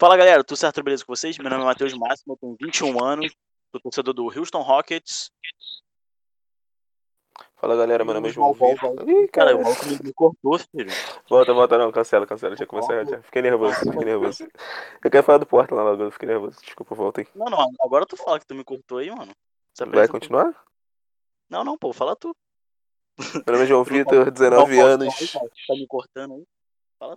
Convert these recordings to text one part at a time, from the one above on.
Fala galera, tudo certo, beleza com vocês? Meu nome é Matheus Máximo, eu tenho 21 anos, sou torcedor do Houston Rockets. Fala galera, meu nome é João Vitor. Ih, Cara, o maluco me cortou, filho. Volta, volta não, cancela, cancela. Já começou já. Fiquei nervoso, fiquei nervoso. Eu quero falar do Portland lá agora, fiquei nervoso. Desculpa, volta aí. Não, não, agora tu fala que tu me cortou aí, mano. Vai continuar? Não, não, pô, fala tu. Meu nome é João Vitor, Não, 19 pô, anos, Tá me cortando aí.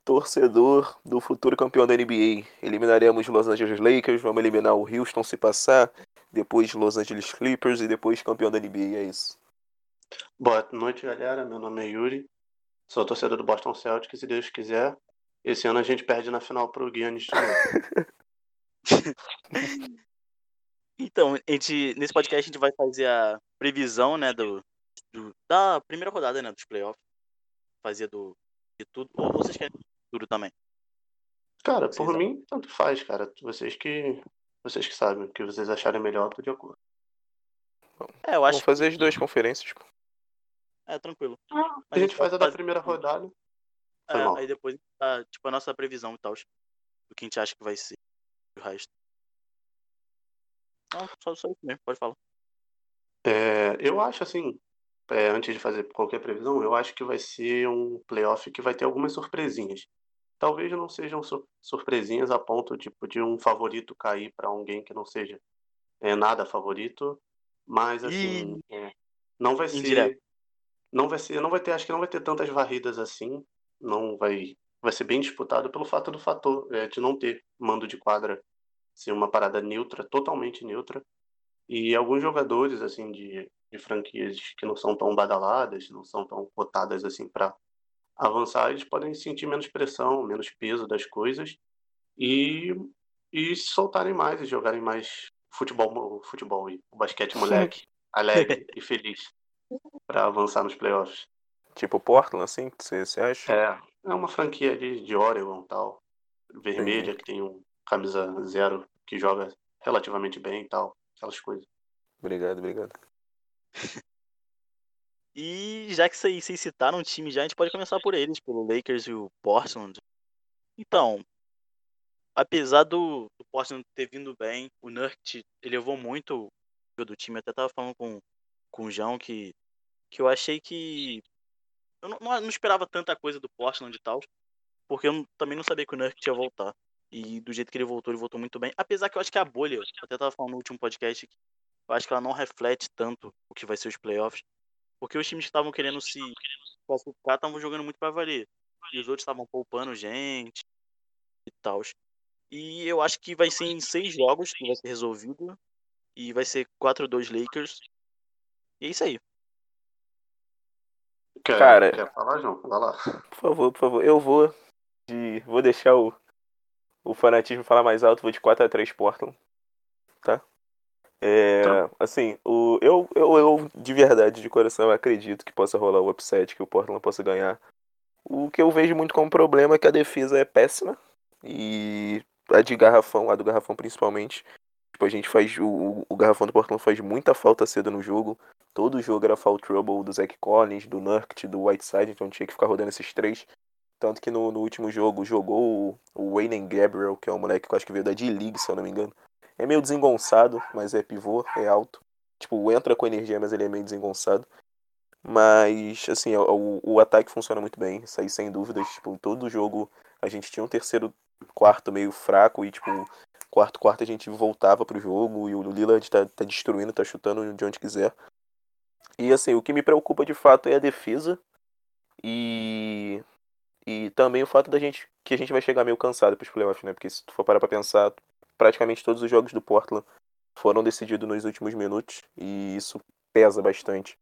Torcedor do futuro campeão da NBA. Eliminaremos Los Angeles Lakers, vamos eliminar o Houston se passar, depois Los Angeles Clippers e depois campeão da NBA, é isso. Boa noite, galera. Meu nome é Yuri. Sou torcedor do Boston Celtics, se Deus quiser. Esse ano a gente perde na final pro Giannis. Então, a gente, nesse podcast a gente vai fazer a previsão, né, do, do- da primeira rodada, né, dos playoffs. Fazer do de tudo. Ou vocês querem tudo também? Cara, Vocês por acham? mim, tanto faz, cara. Vocês que vocês que sabem, o que vocês acharem melhor, tô de acordo. É, eu acho Vamos fazer as duas conferências. pô. É, tranquilo. A gente faz a da primeira rodada. É, aí depois, tá, tipo, a nossa previsão e tal. Do que a gente acha que vai ser o resto. Não, só, só isso mesmo, pode falar. É, eu acho assim, é, antes de fazer qualquer previsão, eu acho que vai ser um playoff que vai ter algumas surpresinhas. Talvez não sejam sur- surpresinhas a ponto tipo, de um favorito cair para alguém que não seja é, nada favorito, mas assim, é, não vai ser, Indireto. não vai ser, não vai ter, acho que não vai ter tantas varridas assim, não vai, vai ser bem disputado pelo fato do fator é, de não ter mando de quadra ser uma parada neutra, totalmente neutra. E alguns jogadores assim de, de franquias que não são tão badaladas, não são tão cotadas assim para avançar, eles podem sentir menos pressão, menos peso das coisas e e se soltarem mais e jogarem mais futebol, futebol e basquete moleque, alegre e feliz para avançar nos playoffs. Tipo Portland, assim, você você acha? É, é uma franquia de, de Oregon tal, vermelha, que tem um camisa zero que joga relativamente bem e tal, aquelas coisas. Obrigado, obrigado. E já que vocês citaram um time já, a gente pode começar por eles, pelo Lakers e o Portland. Então, apesar do, do Portland ter vindo bem, o Nurkic elevou muito o nível do time. Eu até tava falando com, com o João que, que eu achei que. Eu não, não, não esperava tanta coisa do Portland e tal, porque eu também não sabia que o Nurkic ia voltar. E do jeito que ele voltou, ele voltou muito bem. Apesar que eu acho que a bolha, eu até tava falando no último podcast, que eu acho que ela não reflete tanto o que vai ser os playoffs. Porque os times que estavam querendo se classificar estavam jogando muito pra valer. E os outros estavam poupando gente e tal. E eu acho que vai ser em seis jogos que vai ser resolvido. E vai ser 4-2 Lakers. E é isso aí. Quer, Cara- quer falar, João? Vai lá. Por favor, por favor. Eu vou de. Vou deixar o, o fanatismo falar mais alto, vou de 4x3 Portland. Tá? É. Tá. Assim, o, eu, eu, eu de verdade, de coração, acredito que possa rolar o upset, que o Portland possa ganhar. O que eu vejo muito como problema é que a defesa é péssima. E a de garrafão, a do garrafão principalmente. Tipo, a gente faz. O, o- o garrafão do Portland faz muita falta cedo no jogo. Todo jogo era foul trouble do Zach Collins, do Nurkic, do Whiteside, então tinha que ficar rodando esses três. Tanto que no, no último jogo jogou o, o Wayne Gabriel, que é um moleque que eu acho que veio da D-League, se eu não me engano. É meio desengonçado, mas é pivô, é alto. Tipo, entra com energia, mas ele é meio desengonçado. Mas, assim, o, o ataque funciona muito bem, isso aí sem dúvidas. Tipo, todo jogo a gente tinha um terceiro quarto meio fraco e, tipo, quarto quarto a gente voltava pro jogo e o Lillard tá, tá destruindo, tá chutando de onde quiser. E, assim, o que me preocupa de fato é a defesa e e também o fato da gente que a gente vai chegar meio cansado pros playoffs, né? Porque se tu for parar pra pensar, praticamente todos os jogos do Portland foram decididos nos últimos minutos e isso pesa bastante.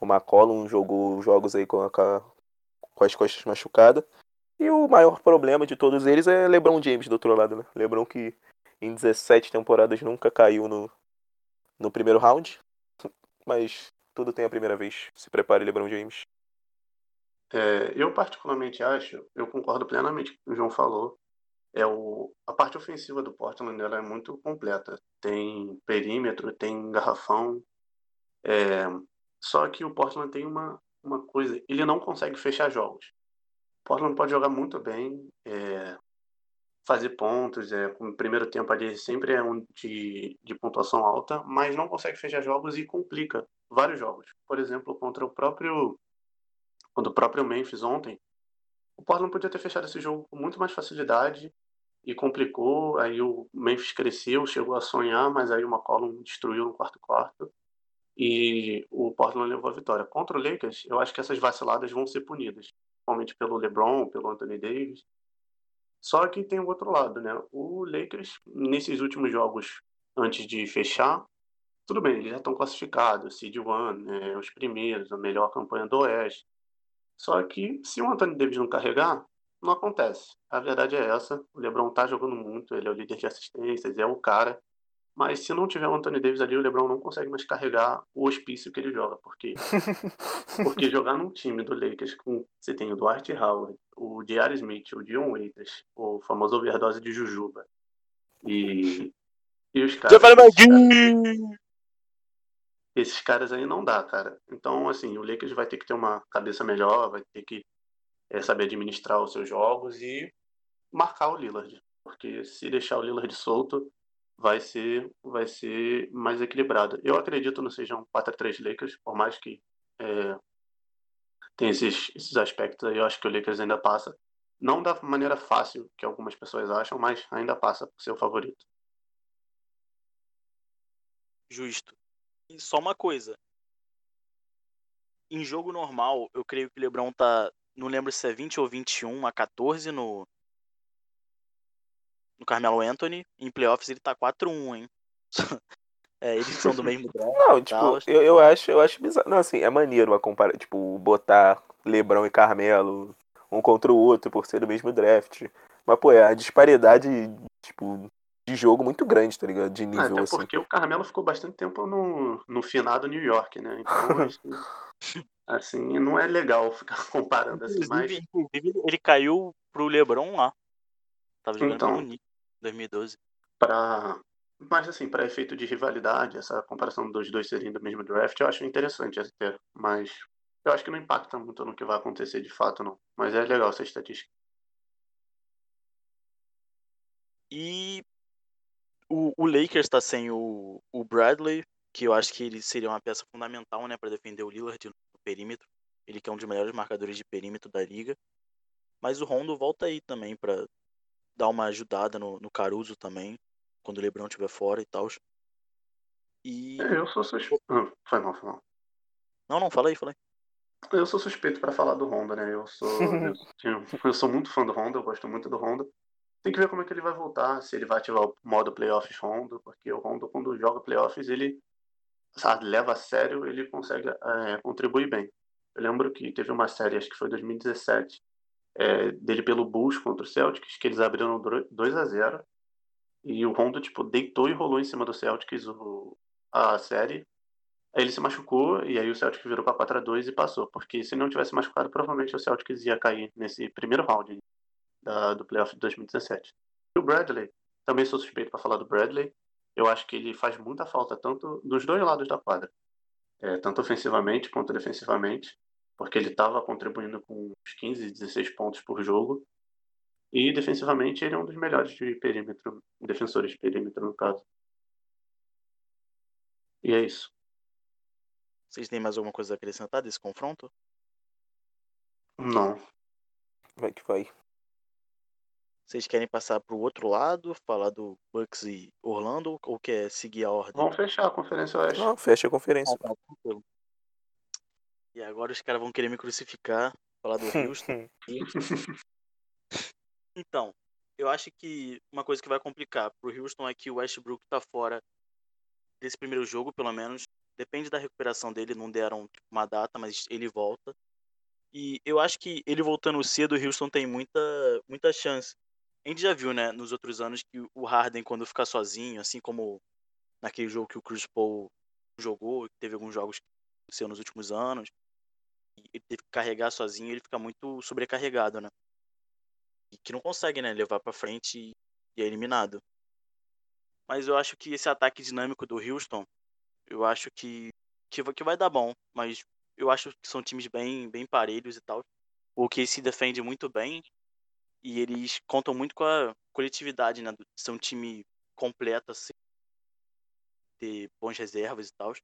O McCollum jogou jogos aí com a- com as costas machucadas. E o maior problema de todos eles é LeBron James do outro lado, né? LeBron que em 17 temporadas nunca caiu no, no primeiro round. Mas tudo tem a primeira vez. Se prepare, LeBron James. É, eu particularmente acho, eu concordo plenamente com o que o João falou. É o, a parte ofensiva do Portland ela é muito completa. Tem perímetro, tem garrafão. É, só que o Portland tem uma, uma coisa, ele não consegue fechar jogos. O Portland pode jogar muito bem, é, fazer pontos, é, o primeiro tempo ali sempre é um de, de pontuação alta, mas não consegue fechar jogos e complica vários jogos. Por exemplo, contra o próprio contra o próprio Memphis ontem, o Portland podia ter fechado esse jogo com muito mais facilidade e complicou. Aí o Memphis cresceu, chegou a sonhar, mas aí o McCollum destruiu no quarto quarto e o Portland levou a vitória. Contra o Lakers, eu acho que essas vaciladas vão ser punidas, principalmente pelo LeBron, pelo Anthony Davis. Só que tem o outro lado, né? O Lakers, nesses últimos jogos, antes de fechar, tudo bem, eles já estão classificados, Seed One, né, os primeiros, a melhor campanha do Oeste. Só que se o Anthony Davis não carregar, não acontece. A verdade é essa. O LeBron tá jogando muito, ele é o líder de assistências, é o cara. Mas se não tiver o Anthony Davis ali, o LeBron não consegue mais carregar o hospício que ele joga. Por quê? Porque jogar num time do Lakers com você tem o Dwight Howard, o J.R. Smith, o Dion Waiters, o famoso overdose de Jujuba. E, e os caras. Esses caras aí não dá, cara. Então, assim, o Lakers vai ter que ter uma cabeça melhor, vai ter que é, saber administrar os seus jogos e marcar o Lillard. Porque se deixar o Lillard solto, vai ser, vai ser mais equilibrado. Eu acredito no seja um 4-3 Lakers, por mais que é, tem esses, esses aspectos aí, eu acho que o Lakers ainda passa. Não da maneira fácil que algumas pessoas acham, mas ainda passa por ser o favorito. Justo. E só uma coisa. Em jogo normal, eu creio que o LeBron tá. Não lembro se é 20 ou 21 a 14 no. No Carmelo Anthony. Em playoffs ele tá 4-1, hein? É, eles são do mesmo draft. Não, tipo, eu, eu acho, eu acho bizarro. Não, assim, é maneiro uma compara... tipo, botar Lebron e Carmelo um contra o outro por ser do mesmo draft. Mas, pô, é a disparidade, tipo, de jogo muito grande, tá ligado? De nível, Até assim. porque o Carmelo ficou bastante tempo no, no finado New York, né? Então, assim, assim, não é legal ficar comparando assim, mas... Inclusive, ele caiu pro LeBron lá. Tava jogando Então. Knicks em 2012. Pra... Mas, assim, para efeito de rivalidade, essa comparação dos dois serem do mesmo draft, eu acho interessante até. Mas eu acho que não impacta muito no que vai acontecer de fato, não. Mas é legal essa estatística. E o, o Lakers tá sem o, o Bradley, que eu acho que ele seria uma peça fundamental, né, para defender o Lillard no perímetro. Ele que é um dos melhores marcadores de perímetro da liga. Mas o Rondo volta aí também para dar uma ajudada no, no Caruso também, quando o LeBron estiver fora e tal. E É, Eu sou suspeito. Ah, foi mal, foi mal. não, não, fala aí, fala aí. Eu sou suspeito para falar do Honda, né? Eu sou, eu, eu sou muito fã do Honda, eu gosto muito do Honda. Tem que ver como é que ele vai voltar, se ele vai ativar o modo playoffs Honda, porque o Honda, quando joga playoffs, ele sabe, leva a sério, ele consegue é, contribuir bem. Eu lembro que teve uma série, acho que foi 2017, é, dele pelo Bulls contra o Celtics, que eles abriram 2 a 0 e o Rondo, tipo, deitou e rolou em cima do Celtics o, a série. Aí ele se machucou e aí o Celtics virou para 4 a 2 e passou. Porque se não tivesse machucado, provavelmente o Celtics ia cair nesse primeiro round da, do playoff de 2017. E o Bradley, também sou suspeito para falar do Bradley. Eu acho que ele faz muita falta tanto dos dois lados da quadra. É, tanto ofensivamente quanto defensivamente. Porque ele estava contribuindo com uns 15, 16 pontos por jogo. E defensivamente ele é um dos melhores de perímetro, defensores de perímetro no caso. E é isso. Vocês têm mais alguma coisa a acrescentar desse confronto? Não. Vai que vai. Vocês querem passar pro outro lado, falar do Bucks e Orlando, ou quer seguir a ordem? Vamos fechar a Conferência Oeste. Não, fecha a conferência. Ah, tá. E agora os caras vão querer me crucificar, falar do Houston. Então, eu acho que uma coisa que vai complicar pro Houston é que o Westbrook tá fora desse primeiro jogo, pelo menos. Depende da recuperação dele, não deram tipo, uma data, mas ele volta. E eu acho que ele voltando cedo, o Houston tem muita, muita chance. A gente já viu, né, nos outros anos, que o Harden, quando fica sozinho, assim como naquele jogo que o Chris Paul jogou, teve alguns jogos que aconteceu nos últimos anos, ele teve que carregar sozinho, ele fica muito sobrecarregado, né? E que não consegue, né, levar pra frente e, é eliminado. Mas eu acho que esse ataque dinâmico do Houston, eu acho que, que, que vai dar bom, mas eu acho que são times bem, bem parelhos e tal. O que se defende muito bem e eles contam muito com a, coletividade, né? Ser um time completo, assim, ter bons reservas e tal.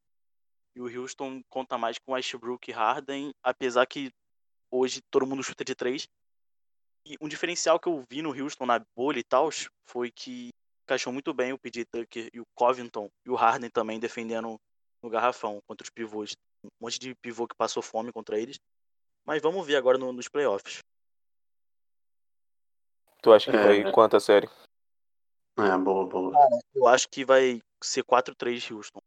E o Houston conta mais com Westbrook e Harden, apesar que hoje todo mundo chuta de três. E um diferencial que eu vi no Houston na bolha e tal foi que encaixou muito bem o PJ Tucker e o Covington e o Harden também defendendo no garrafão contra os pivôs. Um monte de pivô que passou fome contra eles. Mas vamos ver agora no, nos playoffs. Tu acha que É. vai quanto a série? É, boa, boa. Eu acho que vai ser 4-3 Houston.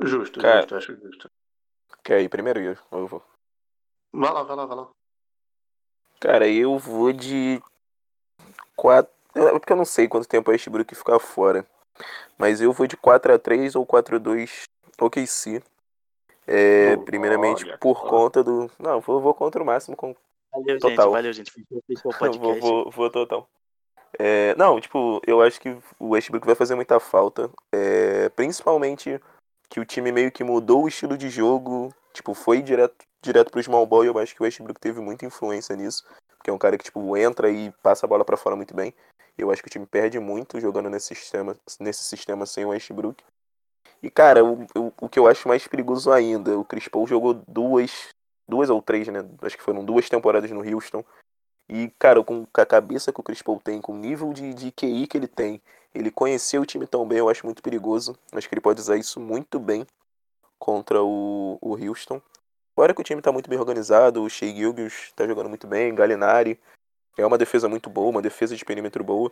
Justo, Cara- justo, acho justo. Quer ir primeiro, Yuri? Ou eu vou? Vai lá, vai lá, vai lá. Cara, eu vou de 4. É porque eu não sei quanto tempo a Westbrook ficar fora. Mas eu vou de 4x3 ou 4x2 OKC. É, Oh, primeiramente olha por só. conta do. Não, vou, vou contra o máximo com Valeu, Total. gente. Valeu, gente. Fechou, o podcast. vou, vou, vou total. É, não, tipo, eu acho que o Westbrook vai fazer muita falta. É, principalmente que o time meio que mudou o estilo de jogo. Tipo, foi direto, direto pro small ball e eu acho que o Westbrook teve muita influência nisso. Porque é um cara que, tipo, entra e passa a bola pra fora muito bem. Eu acho que o time perde muito jogando nesse sistema, nesse sistema sem o Westbrook. E, cara, o, o, o que eu acho mais perigoso ainda, o Chris Paul jogou duas, duas ou três, né? Acho que foram duas temporadas no Houston. E, cara, com a cabeça que o Chris Paul tem, com o nível de, de QI que ele tem, ele conheceu o time tão bem, eu acho muito perigoso. Acho que ele pode usar isso muito bem contra o, o Houston. Fora que o time tá muito bem organizado, o Shea Gilgis tá jogando muito bem, Galinari. É uma defesa muito boa, uma defesa de perímetro boa.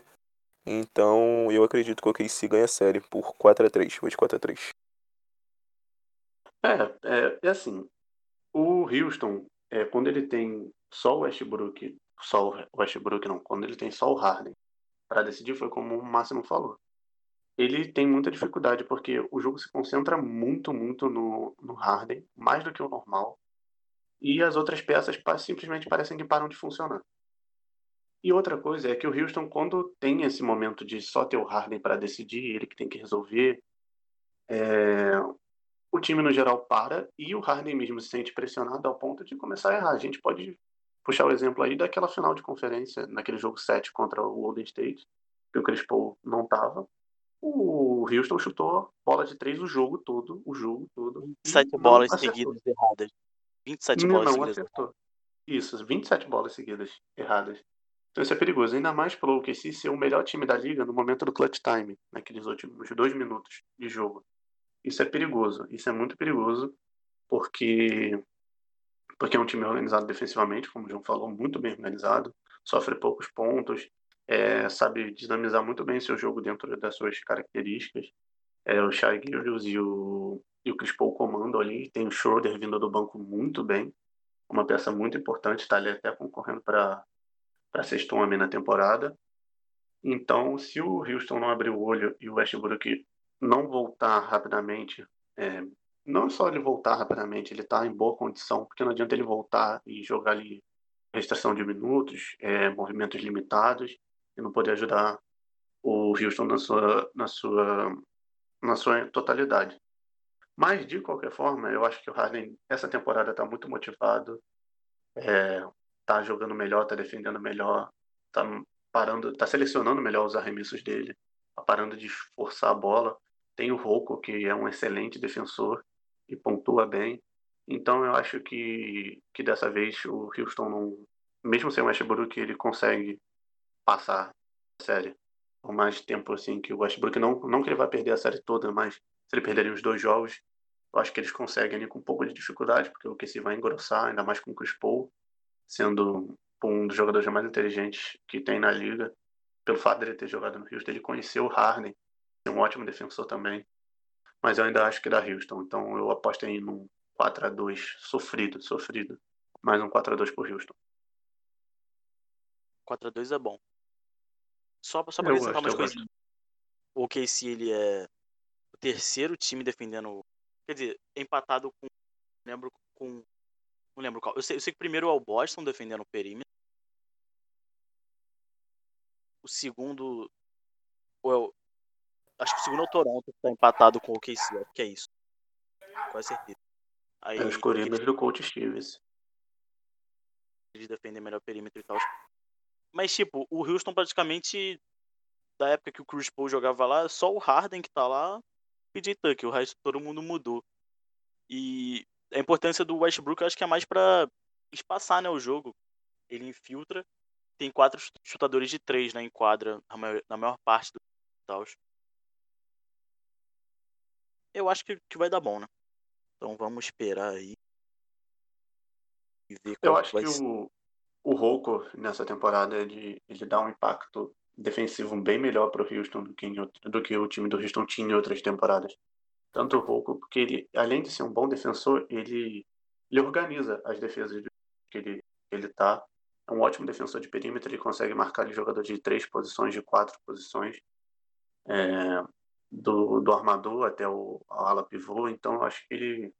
Então, eu acredito que o OKC ganha a série por 4x3, vou de 4x3. É, é, é assim, o Houston, é, quando ele tem só o Westbrook, só o Westbrook não, quando ele tem só o Harden para decidir, foi como o Máximo falou. Ele tem muita dificuldade porque o jogo se concentra muito, muito no, no Harden, mais do que o normal. E as outras peças simplesmente parecem que param de funcionar. E outra coisa é que o Houston, quando tem esse momento de só ter o Harden para decidir, ele que tem que resolver, é, o time no geral para e o Harden mesmo se sente pressionado ao ponto de começar a errar. A gente pode puxar o exemplo aí daquela final de conferência, naquele jogo 7 contra o Golden State, que o Chris Paul não estava. O Houston chutou bola de três o jogo todo, o jogo todo. e 27 não bolas acertou. seguidas erradas. 27 Não, bolas não seguidas. acertou. Isso, 27 bolas seguidas erradas. Então isso é perigoso, ainda mais pelo OKC ser o melhor time da liga no momento do clutch time, naqueles últimos dois minutos de jogo. Isso é perigoso, isso é muito perigoso, porque porque é um time organizado defensivamente, como o João falou, muito bem organizado, sofre poucos pontos, é, sabe dinamizar muito bem seu jogo dentro das suas características. É, o Shai Gilgeous e o, e o Paul comando ali, tem o Schroeder vindo do banco muito bem, uma peça muito importante, está ali até concorrendo para para sexto homem na temporada. Então, se o Houston não abrir o olho e o Westbrook não voltar rapidamente, é, não só ele voltar rapidamente, ele está em boa condição, porque não adianta ele voltar e jogar ali restrição de minutos, é, movimentos limitados, e não poder ajudar o Houston na sua, na sua, na sua totalidade. Mas, de qualquer forma, eu acho que o Harden, essa temporada, está muito motivado, é, tá jogando melhor, tá defendendo melhor, tá parando, tá selecionando melhor os arremessos dele, tá parando de forçar a bola. Tem o Rocco, que é um excelente defensor e pontua bem. Então eu acho que, que dessa vez o Houston não, mesmo sem o Westbrook, ele consegue passar a série por mais tempo assim que o Westbrook não, não que ele vai perder a série toda, mas se ele perder os dois jogos, eu acho que eles conseguem ali com um pouco de dificuldade, porque o se vai engrossar, ainda mais com o Chris Paul sendo um dos jogadores mais inteligentes que tem na liga, pelo fato dele ter jogado no Houston, ele conheceu o Harden, um ótimo defensor também, mas eu ainda acho que dá Houston, então eu aposto aí num 4 a 2 sofrido, sofrido, mais um 4 a 2 por Houston. 4x2 é bom. Só, só pra acrescentar umas eu coisinhas. O OKC, ele é o terceiro time defendendo... Quer dizer, empatado com... Lembro com... Não lembro qual. Eu sei, eu sei que primeiro é o Boston defendendo o perímetro. O segundo... Ou é o, acho que o segundo é o Toronto, que tá empatado com o OKC. Acho que é isso. Quase certeza. Aí, É os corridas do coach Stevens. eles defendem melhor o perímetro e tal. Mas, tipo, o Houston praticamente, da época que o Chris Paul jogava lá, só o Harden que tá lá e PJ Tucker. O resto todo mundo mudou. E a importância do Westbrook eu acho que é mais para espaçar né, o jogo. Ele infiltra. Tem quatro chutadores de três né, em quadra na maior, na maior parte do tal. Eu acho que, que vai dar bom, né? Então vamos esperar aí. E ver eu acho que, que o, o Rocco nessa temporada ele, ele dá um impacto defensivo bem melhor para o Houston do que, outro, do que o time do Houston tinha em outras temporadas. Tanto o Rocco, porque ele, além de ser um bom defensor, ele, ele organiza as defesas que ele, ele tá. É um ótimo defensor de perímetro, ele consegue marcar de jogador de três posições, de quatro posições, é, do, do armador até o ala pivô. Então, acho que ele,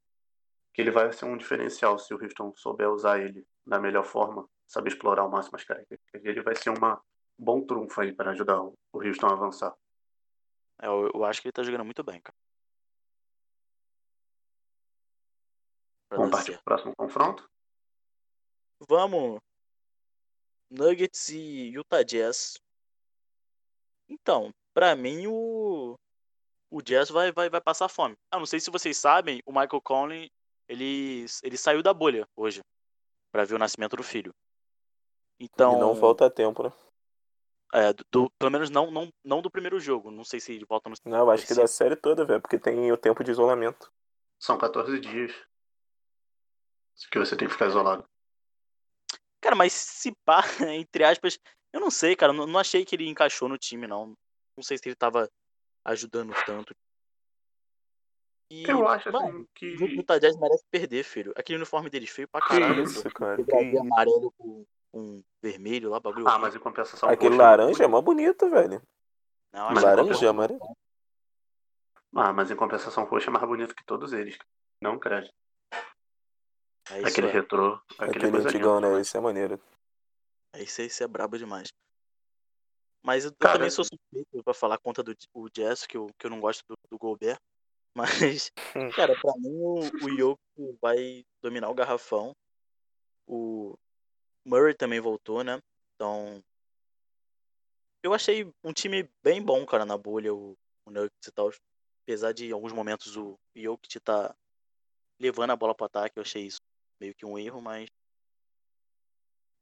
que ele vai ser um diferencial se o Houston souber usar ele da melhor forma saber explorar ao máximo as características ele vai ser um bom trunfo aí para ajudar o Houston a avançar. É, eu, eu, acho que ele tá jogando muito bem, cara. Vamos partir para o próximo confronto? Vamos. Nuggets e Utah Jazz. Então, para mim o o Jazz vai, vai, vai passar fome. Ah, não sei se vocês sabem, o Michael Conley ele, ele saiu da bolha hoje para ver o nascimento do filho. Então. E não falta tempo, né? É, do, pelo menos não, não, não do primeiro jogo. Não sei se ele volta no. Não, acho que da série toda, velho, porque tem o tempo de isolamento. São 14 dias. Que você tem que ficar isolado. Cara, mas se pá, entre aspas, eu não sei, cara. Não, não achei que ele encaixou no time, não. Não sei se ele tava ajudando tanto. E, eu acho mano, assim que. O Utah Jazz merece perder, filho. Aquele uniforme deles feio pra caralho. Que isso, cara. Que... amarelo com um vermelho lá, bagulho. Ah, mas em compensação. Aquele laranja é mó bonito, velho. Não, laranja, amarelo. Ah, mas em compensação, roxo é mais bonito que todos eles. Não, credo. É aquele é. retrô. Aquele, aquele antigão, né? Esse é maneiro. É, esse, esse é brabo demais. Mas eu, Cara, também sou suspeito pra falar conta do o Jazz, que eu, que eu não gosto do, do Gobert. Mas, hum. cara, pra mim o, o Yoko vai dominar o garrafão. O, Murray também voltou, né? Então. Eu achei um time bem bom, cara, na bolha, o, o Nuggets e tal. Apesar de em alguns momentos o Jokic tá levando a bola para ataque, eu achei isso meio que um erro, mas.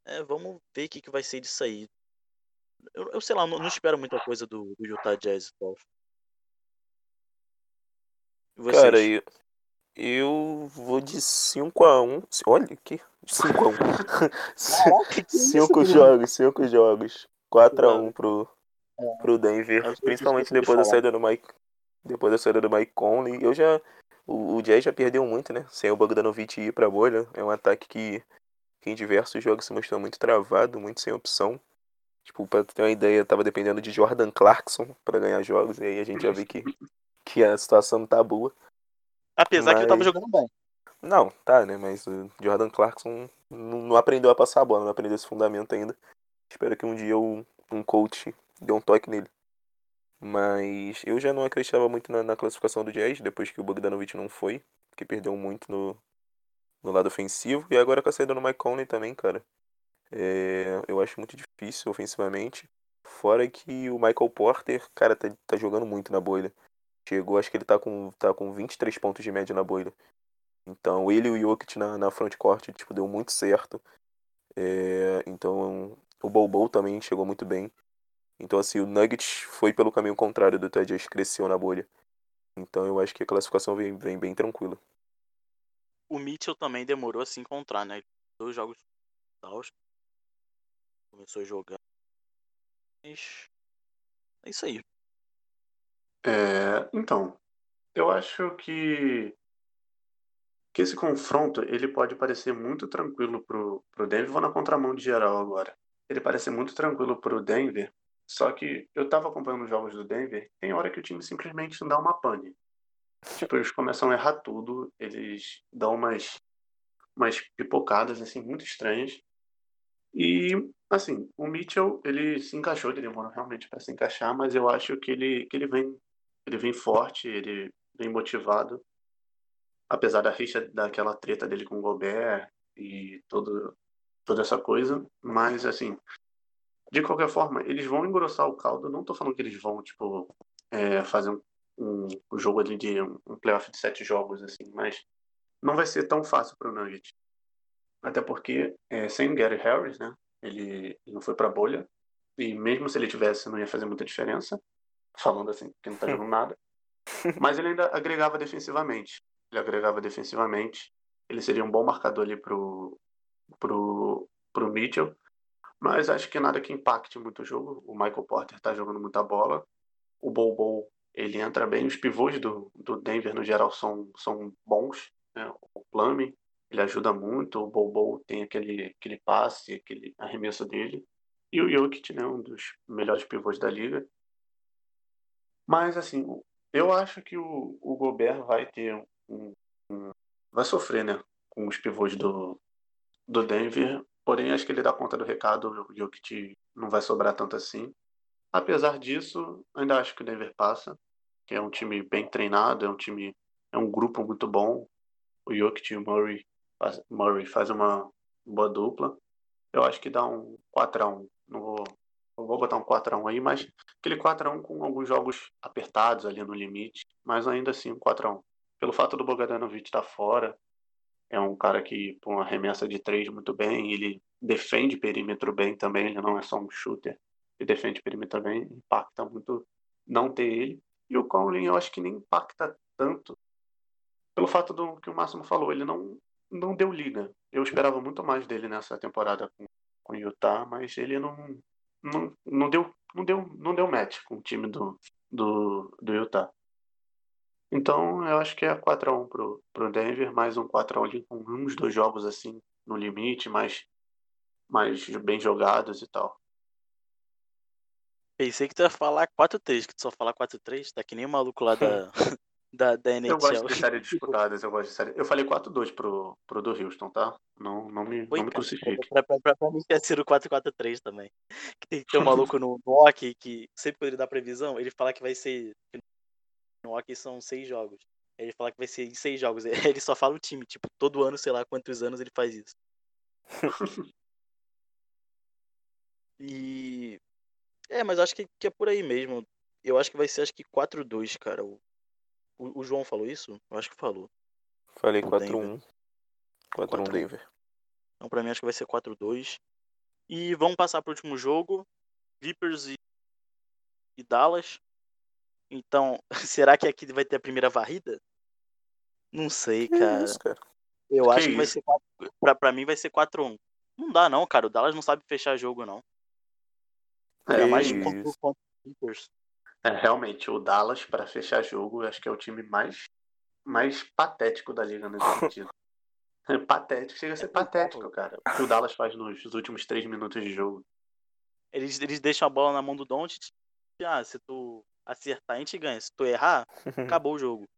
É, vamos ver o que, que vai ser disso aí. Eu, eu sei lá, não, não espero muita coisa do, do Utah Jazz e tal. Cara, eu, eu vou de 5x1. Olha aqui. 5x1. 5 jogos, 5 jogos. 4x1 pro, é. pro Denver. Principalmente depois da saída do Mike. Depois da saída do Mike Conley. Eu já. O, o Jazz já perdeu muito, né? Sem o Bogdanovich ir pra bolha. É um ataque que, que em diversos jogos se mostrou muito travado, muito sem opção. Tipo, pra ter uma ideia, tava dependendo de Jordan Clarkson para ganhar jogos. E aí a gente já vê que, que a situação não tá boa. Apesar Mas... que eu tava jogando bem. Não, tá, né? Mas o Jordan Clarkson não aprendeu a passar a bola, não aprendeu esse fundamento ainda. Espero que um dia um, um coach dê um toque nele. Mas eu já não acreditava muito na, na classificação do Jazz, depois que o Bogdanovich não foi, que perdeu muito no, no lado ofensivo. E agora com a saída do Mike Conley também, cara. É, eu acho muito difícil ofensivamente. Fora que o Michael Porter, cara, tá, tá jogando muito na bolha. Chegou, acho que ele tá com, tá com 23 pontos de média na bolha. Então, ele e o Jokic na, na frontcourt, tipo, deu muito certo. É, então, o Bobo também chegou muito bem. Então, assim, o Nuggets foi pelo caminho contrário do Tadjus, cresceu na bolha. Então, eu acho que a classificação vem, vem bem tranquila. O Mitchell também demorou a se encontrar, né? Dois jogos começou a jogar. Mas é isso aí. É, então, eu acho que que esse confronto ele pode parecer muito tranquilo pro, pro Denver. Vou na contramão de geral agora. Ele parece muito tranquilo pro Denver, só que eu tava acompanhando os jogos do Denver, tem hora que o time simplesmente dá uma pane. Tipo, eles começam a errar tudo, eles dão umas, umas pipocadas, assim, muito estranhas. E, assim, o Mitchell, ele se encaixou, ele demorou realmente para se encaixar, mas eu acho que ele, que ele vem ele vem forte, ele vem motivado. Apesar da rixa daquela treta dele com o Gobert e todo, toda essa coisa. Mas, assim, de qualquer forma, eles vão engrossar o caldo. Não tô falando que eles vão, tipo, é, fazer um, um, jogo ali de um, um playoff de sete jogos, assim, mas não vai ser tão fácil para o Nuggets. Até porque, é, sem Gary Harris, né? Ele, não foi para bolha. E mesmo se ele tivesse, não ia fazer muita diferença. Falando assim, porque não tá jogando nada. Mas ele ainda agregava defensivamente. Ele agregava defensivamente. Ele seria um bom marcador ali pro, pro, pro Mitchell. Mas acho que nada que impacte muito o jogo. O Michael Porter tá jogando muita bola. O Bobo, ele entra bem. Os pivôs do, do Denver, no geral, são, são bons. Né? O Plumlee, ele ajuda muito. O Bobo tem aquele, aquele passe, aquele arremesso dele. E o Jokic, né, um dos melhores pivôs da liga. Mas, assim, eu acho que o, o Gobert vai ter um, um, vai sofrer, né, com os pivôs do, do Denver. Porém, acho que ele dá conta do recado. O Jokic não vai sobrar tanto assim. Apesar disso, ainda acho que o Denver passa, que é um time bem treinado, é um time, é um grupo muito bom. O Jokic e o Murray, Murray faz uma boa dupla. Eu acho que dá um 4 a 1 Não vou eu vou botar um 4x1 aí, mas aquele 4x1 com alguns jogos apertados ali no limite, mas ainda assim um 4x1. Pelo fato do Bogdanovic estar tá fora, é um cara que pô, arremessa de três muito bem, ele defende perímetro bem também, ele não é só um shooter, ele defende perímetro bem, impacta muito não ter ele. E o Conley eu acho que nem impacta tanto pelo fato do que o Máximo falou, ele não, não deu liga. Eu esperava muito mais dele nessa temporada com, com o Utah, mas ele não, não, não, deu, não, deu, não deu match com o time do, do, do Utah. Então eu acho que é 4x1 pro, pro Denver, mais um 4x1 ali com uns dois jogos assim no limite, mais, mais bem jogados e tal. Pensei que tu ia falar 4-3, que tu só falar 4-3, tá que nem o maluco lá da, da, da NHL. Eu gosto de séries disputadas, eu gosto de série. Eu falei 4-2 pro, pro do Houston, tá? Não, não me, Oi, não me crucifique. Pra, pra, pra, pra mim tinha sido 4-4-3 também. Que tem ter um maluco no, no hockey que sempre quando ele dá previsão, ele fala que vai ser. No hockey são seis jogos. Ele fala que vai ser em seis jogos. Ele só fala o time, tipo, todo ano, sei lá quantos anos ele faz isso. e. É, mas acho que, que é por aí mesmo. Eu acho que vai ser acho que 4-2, cara. O, o, o, João falou isso? Eu acho que falou. Falei 4-1. 4-1 Denver. Então pra mim acho que vai ser 4-2. E vamos passar pro último jogo. Clippers e, e Dallas. Então, será que aqui vai ter a primeira varrida? Não sei, cara. É isso, cara. Eu que acho que vai ser 4, pra, pra mim vai ser 4-1. Não dá não, cara. O Dallas não sabe fechar jogo, não. É, mais de contra o Clippers. É, realmente, o Dallas, para fechar jogo, acho que é o time mais, mais patético da liga nesse sentido. É patético, chega a ser patético, cara. O que o Dallas faz nos últimos três minutos de jogo. Eles, eles deixam a bola na mão do Doncic. Ah, se tu acertar, a gente ganha. Se tu errar, acabou o jogo.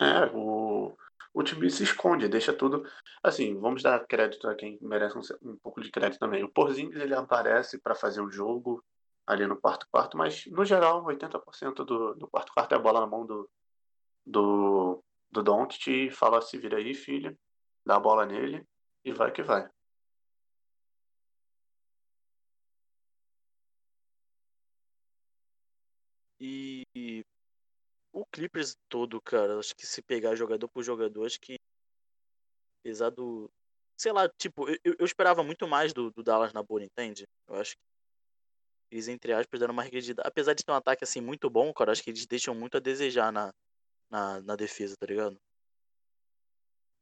É, o, o time se esconde, deixa tudo. Assim, vamos dar crédito a quem merece um, um pouco de crédito também. O Porzingis ele aparece para fazer um jogo, ali no quarto quarto, mas no geral, 80% do, do quarto quarto é a bola na mão do, do, do Doncic e fala, se vira aí, filho, dá a bola nele e vai que vai. E o Clippers todo, cara, acho que se pegar jogador por jogador, acho que apesar do. Sei lá, tipo, eu, eu esperava muito mais do, do Dallas na boa, entende? Eu acho que eles, entre aspas, deram uma regredida. Apesar de ter um ataque assim muito bom, cara, acho que eles deixam muito a desejar na, na, na defesa, tá ligado?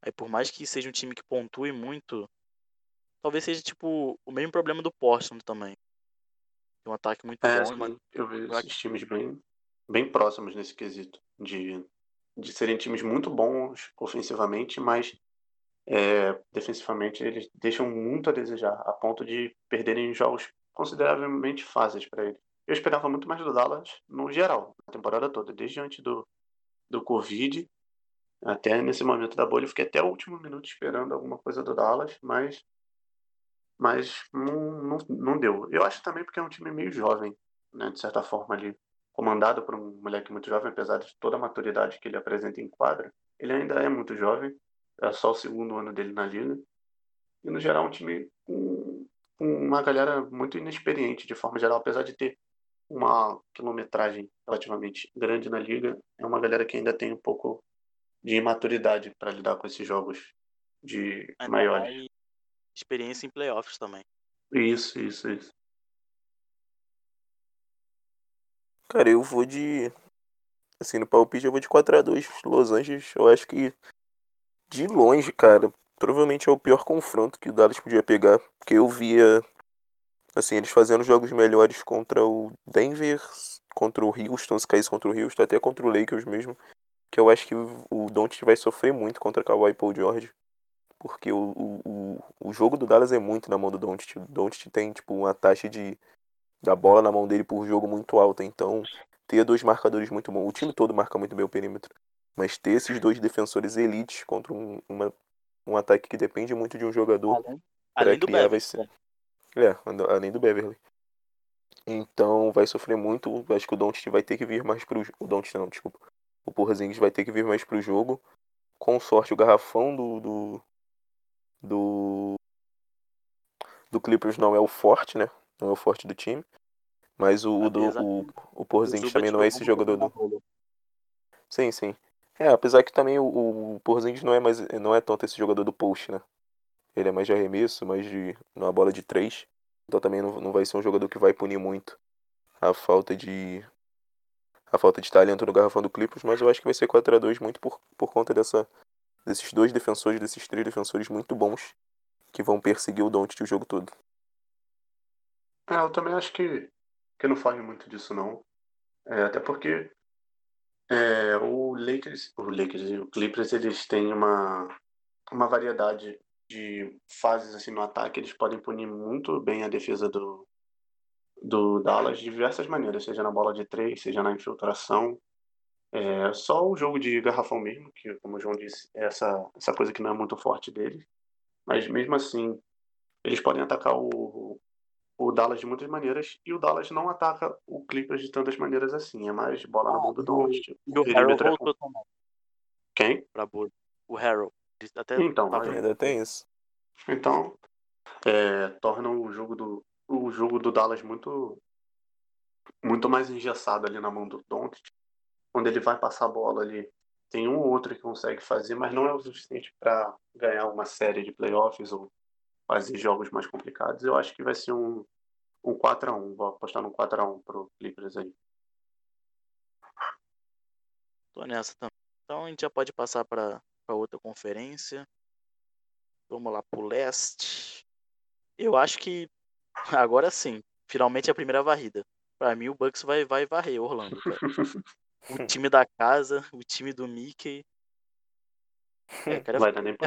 Aí por mais que seja um time que pontue muito, talvez seja tipo o mesmo problema do Portland também. Tem um ataque muito é, bom. Mas... Eu vejo esses times bem, bem próximos nesse quesito. De, de serem times muito bons ofensivamente, mas é, defensivamente eles deixam muito a desejar, a ponto de perderem jogos consideravelmente fáceis para ele. Eu esperava muito mais do Dallas no geral, na temporada toda, desde antes do, do Covid até nesse momento da bolha. Eu fiquei até o último minuto esperando alguma coisa do Dallas, mas, mas não, não, não deu. Eu acho também porque é um time meio jovem, né, de certa forma, ali, comandado por um moleque muito jovem, apesar de toda a maturidade que ele apresenta em quadra. Ele ainda é muito jovem, é só o segundo ano dele na liga. E no geral, um time com uma galera muito inexperiente de forma geral, apesar de ter uma quilometragem relativamente grande na liga, é uma galera que ainda tem um pouco de imaturidade para lidar com esses jogos de Ainda maiores. mais experiência em playoffs também. Isso, isso, isso. Cara, eu vou de. Assim, no palpite eu vou de 4x2 Los Angeles. Eu acho que. De longe, cara. Provavelmente é o pior confronto que o Dallas podia pegar. Porque eu via. Assim, eles fazendo jogos melhores contra o Denver, contra o Houston, se caísse contra o Houston, até contra o Lakers mesmo. Que eu acho que o, Doncic vai sofrer muito contra Kawhi Paul George. Porque o, o, o, o jogo do Dallas é muito na mão do Doncic. O Doncic tem, tipo, uma taxa de da bola na mão dele por jogo muito alta. Então, ter dois marcadores muito bons. O time todo marca muito bem o perímetro. Mas ter esses dois defensores elites contra um, uma, um ataque que depende muito de um jogador Além, para além do Beverly. ser. É, ando- além do Beverly. Então vai sofrer muito. Acho que o Doncic vai ter que vir mais pro. O Doncic não, desculpa. O Porzingis vai ter que vir mais pro jogo. Com sorte, o garrafão do. do. do, do Clippers não é o forte, né? Não é o forte do time. Mas o, o, do, o, o Porzingis também não é esse jogador do. bola. Sim, sim. É, apesar que também o, o Porzingis não é mais não é tanto esse jogador do post, né? Ele é mais de arremesso, mais de numa bola de três. Então também não, não vai ser um jogador que vai punir muito a falta de a falta de talento no garrafão do Clippers, mas eu acho que vai ser 4 a 2 muito por, por conta dessa desses dois defensores, desses três defensores muito bons que vão perseguir o Doncic o jogo todo. É, eu também acho que, que não foge muito disso, não. É, até porque é, o Lakers, o Lakers e o Clippers, eles têm uma, uma variedade de fases assim no ataque. Eles podem punir muito bem a defesa do, do Dallas de diversas maneiras, seja na bola de três, seja na infiltração. É, só o jogo de garrafão mesmo, que, como o João disse, é essa, essa coisa que não é muito forte deles. Mas mesmo assim, eles podem atacar o, o Dallas de muitas maneiras e o Dallas não ataca o Clippers de tantas maneiras assim. É mais bola na mão do e o-. E Harold é voltou também Quem? pra. O Harold. Até Então, aí- Ainda tem isso. Então, é, torna o jogo do o jogo do Dallas muito muito mais engessado ali na mão do Doncic. Quando ele vai passar a bola ali, tem um ou outro que consegue fazer, mas não é o suficiente para ganhar uma série de playoffs ou fazer jogos mais complicados. Eu acho que vai ser um um 4 a 1. Vou apostar no 4 a 1 pro Clippers aí. Tô nessa também. Então a gente já pode passar para outra conferência. Vamos lá pro leste. Eu acho que agora sim, finalmente é a primeira varrida. Pra mim o Bucks vai, vai varrer Orlando. O time da casa, o time do Mickey. É, cara, Vai dar nem pro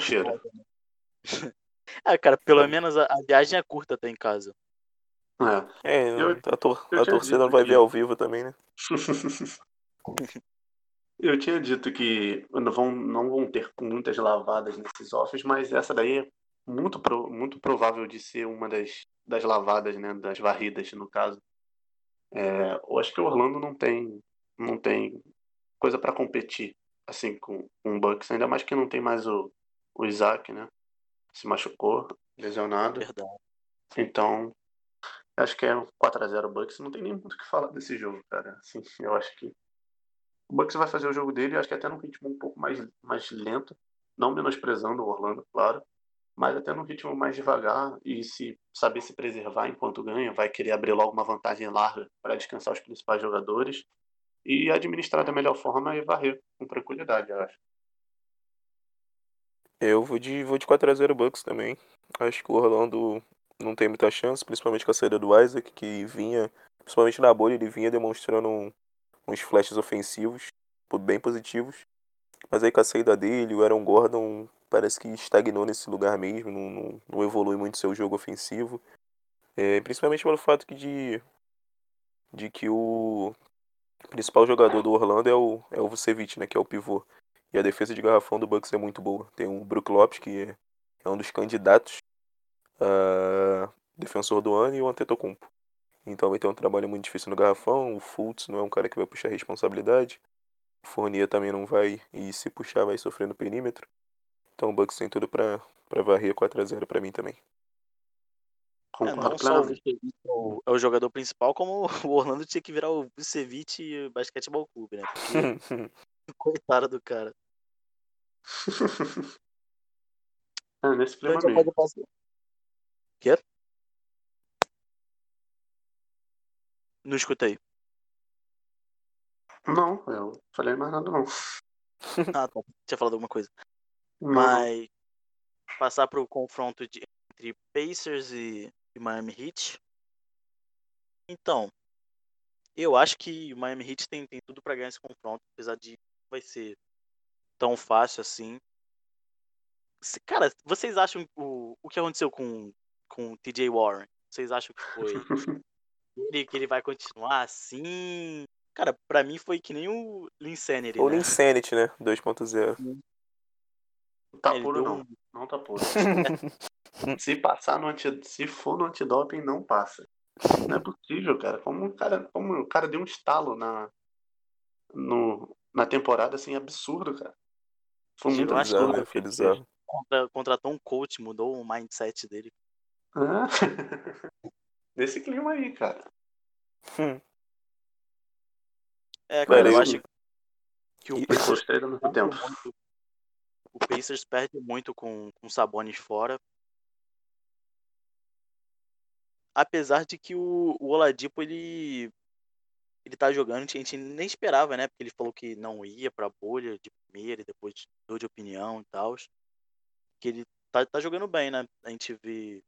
é? Ah, cara, pelo menos a, a viagem é curta até em casa. É. É, Eu- a, tor eu a torcida vai que- ver ao vivo também, né? Eu tinha dito que não vão, não vão ter muitas lavadas nesses offs, mas essa daí é muito, pro- muito provável de ser uma das, das lavadas, né? Das varridas, no caso. É, eu acho que o Orlando não tem, não tem coisa para competir assim com, com o Bucks, ainda mais que não tem mais o, o Isaac, né? Se machucou, lesionado. Verdade. Então, acho que é 4x0 Bucks. Não tem nem muito o que falar desse jogo, cara. Assim, eu acho que o Bucks vai fazer o jogo dele, eu acho que até num ritmo um pouco mais, mais lento, não menosprezando o Orlando, claro, mas até num ritmo mais devagar e se saber se preservar enquanto ganha, vai querer abrir logo uma vantagem larga para descansar os principais jogadores e administrar da melhor forma e varrer com tranquilidade, eu acho. Eu vou de, vou de 4x0 Bucks também. Acho que o Orlando não tem muita chance, principalmente com a saída do Isaac, que vinha, principalmente na bolha, ele vinha demonstrando uns flashes ofensivos bem positivos. Mas aí com a saída dele, o Aaron Gordon parece que estagnou nesse lugar mesmo, não, não, não evolui muito seu jogo ofensivo. É, principalmente pelo fato que de, de que o principal jogador do Orlando é o, é o Vucevic, né, que é o pivô. E a defesa de garrafão do Bucks é muito boa. Tem o Brook Lopes, que é, um dos candidatos a defensor do ano, e o Antetokounmpo. Então vai ter um trabalho muito difícil no garrafão. O Fultz não é um cara que vai puxar responsabilidade. O Fournier também não vai, e se puxar vai sofrer no perímetro. Então o Bucks tem tudo pra, pra varrer 4x0 pra mim também. É, não só o Vucevic é o, é o jogador principal, como o Orlando tinha que virar o Vucevic Basquetebol Clube, né? Porque, coitado do cara. é, nesse clima Então pode passar. Quê? Não escutei. Não, eu falei mais nada não. Ah, tá. Tinha falado alguma coisa. Não, Mas passar pro confronto de, entre Pacers e, e Miami Heat. Então, eu acho que o Miami Heat tem, tem tudo pra ganhar esse confronto, apesar de vai ser tão fácil assim. Cara, vocês acham o, o que aconteceu com, com o TJ Warren? Vocês acham que foi ele, que ele vai continuar assim? Cara, pra mim foi que nem o Linsanity, Ou né? Insanity, né? 2.0. tá Ele puro deu não. Não tá puro. se passar no anti... Se for no antidoping, não passa. Não é possível, cara. Como o cara, como o cara deu um estalo na, no, na temporada, assim, absurdo, cara. Foi muito bizarro, absurdo. né? Foi bizarro. contra- contratou um coach, mudou o mindset dele. Ah. Nesse clima aí, cara. Hum. É, cara, Cara, eu acho que o Pacers perde tempo. muito. O Pacers perde muito com, com o Sabonis fora. Apesar de que o, o Oladipo, ele, ele tá jogando, a gente nem esperava, né? Porque ele falou que não ia pra bolha de primeira e depois mudou de opinião e tal. Que ele tá, tá jogando bem, né? A gente vê,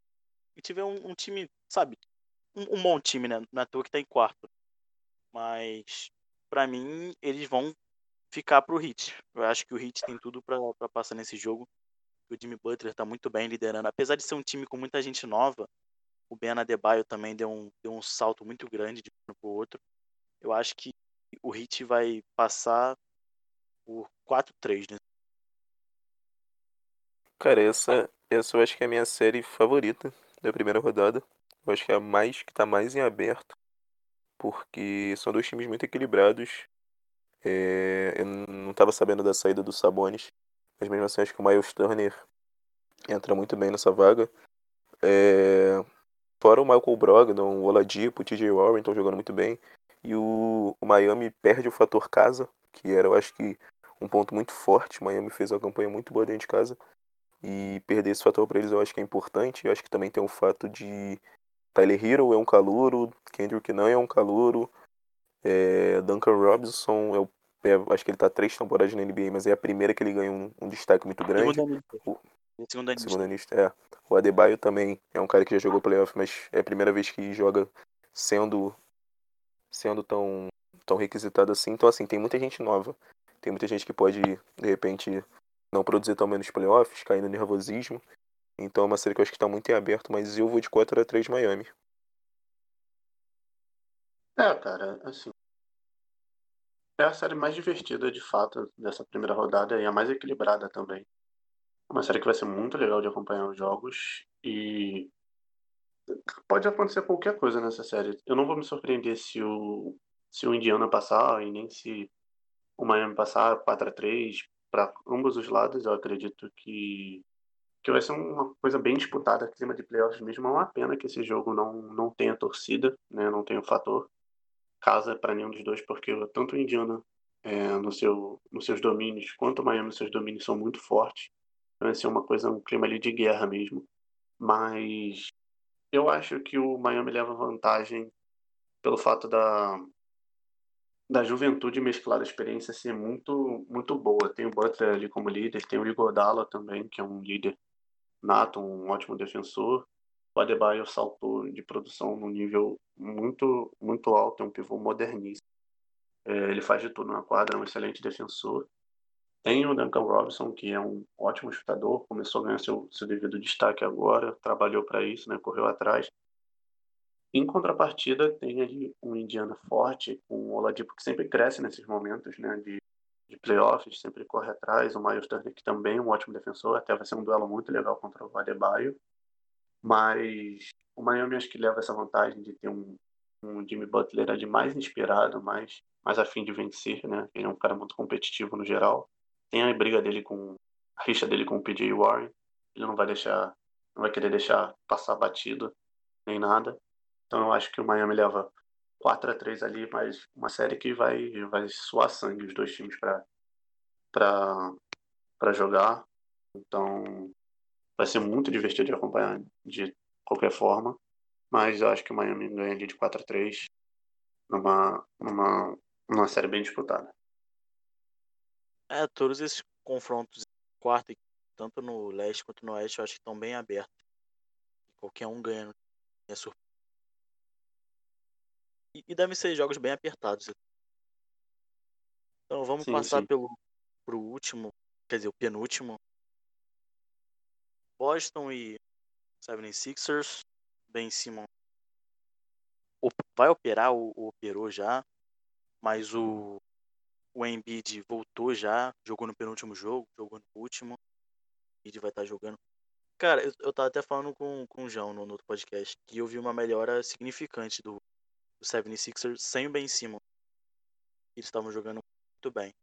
a gente vê um, um time, sabe? Um, um bom time, né? Não é toa que tá em quarto. Mas, pra mim, eles vão ficar pro Heat. Eu acho que o Heat tem tudo pra passar nesse jogo. O Jimmy Butler tá muito bem liderando. Apesar de ser um time com muita gente nova, o Ben Adebayo também deu um, deu um salto muito grande de um pro outro. Eu acho que o Heat vai passar por 4-3, né? Cara, essa, essa eu acho que é a minha série favorita da primeira rodada. Eu acho que é a mais que tá mais em aberto. Porque são dois times muito equilibrados. É, eu não tava sabendo da saída do Sabonis. Mas mesmo assim acho que o Miles Turner entra muito bem nessa vaga. É, fora o Michael Brogdon, o Oladipo, o TJ Warren estão jogando muito bem. E o, o Miami perde o fator casa, que era, eu acho que, um ponto muito forte. O Miami fez uma campanha muito boa dentro de casa. E perder esse fator para eles eu acho que é importante. Eu acho que também tem o fato de Tyler Hero é um calouro, Kendrick não é um calouro, é, Duncan Robinson, é o, é, acho que ele tá três temporadas na NBA, mas é a primeira que ele ganha um, um destaque muito grande. Anista. O- Segunda anista. Segunda lista, é. O Adebayo também é um cara que já jogou playoff, mas é a primeira vez que joga sendo sendo tão tão requisitado assim. Então assim, tem muita gente nova. Tem muita gente que pode de repente não produzir tão bem nos playoffs, cair no nervosismo. Então é uma série que eu acho que tá muito em aberto, mas eu vou de 4 a 3 Miami. É, cara, assim. É a série mais divertida, de fato, dessa primeira rodada e a mais equilibrada também. É uma série que vai ser muito legal de acompanhar os jogos e pode acontecer qualquer coisa nessa série. Eu não vou me surpreender se o, se o Indiana passar e nem se o Miami passar 4 a 3 para ambos os lados. Eu acredito que, que vai ser uma coisa bem disputada, clima de playoffs mesmo. É uma pena que esse jogo não, não tenha torcida, né? não tenha o fator casa para nenhum dos dois, porque tanto o Indiana é, no seu, nos seus domínios quanto o Miami nos seus domínios são muito fortes. Então vai ser uma coisa, um clima ali de guerra mesmo. Mas eu acho que o Miami leva vantagem pelo fato da, da juventude mesclada a experiência ser muito, muito boa. Tem o Butler ali como líder, tem o Igodala também, que é um líder nato, um ótimo defensor. O Adebayo saltou de produção num nível muito, muito alto, é um pivô moderníssimo. É, ele faz de tudo na quadra, é um excelente defensor. Tem o Duncan Robinson, que é um ótimo chutador, começou a ganhar seu, seu devido destaque agora, trabalhou para isso, né, correu atrás. Em contrapartida, tem ali um Indiana forte, com o Oladipo que sempre cresce nesses momentos né, de, de playoffs, sempre corre atrás. O Miles Turner, que também é um ótimo defensor, até vai ser um duelo muito legal contra o Adebayo. Mas o Miami acho que leva essa vantagem de ter um, um Jimmy Butler ali mais inspirado, mais, mais afim de vencer, né? Ele é um cara muito competitivo no geral. Tem a briga dele com a rixa dele com o PJ Warren. Ele não vai deixar, não vai querer deixar passar batido. nem nada. Então eu acho que o Miami leva 4 a 3 ali, mas uma série que vai, vai suar sangue os dois times para jogar. Então vai ser muito divertido de acompanhar de qualquer forma. Mas eu acho que o Miami ganha ali de 4 a 3 numa, numa, numa série bem disputada. É, todos esses confrontos quarto, tanto no leste quanto no oeste, eu acho que estão bem abertos. Qualquer um ganha é surpresa. E, e devem ser jogos bem apertados. Então vamos Sim, passar sim. pelo pro último, quer dizer, o penúltimo. Boston e 76ers. Ben Simmons op- vai operar ou operou já, mas o o Embiid voltou já, jogou no penúltimo jogo, jogou no último. O Embiid vai estar jogando. Cara, eu, eu tava até falando com, com o João no, no outro podcast que eu vi uma melhora significante do, do 76ers sem o Ben Simmons. Eles estavam jogando muito bem.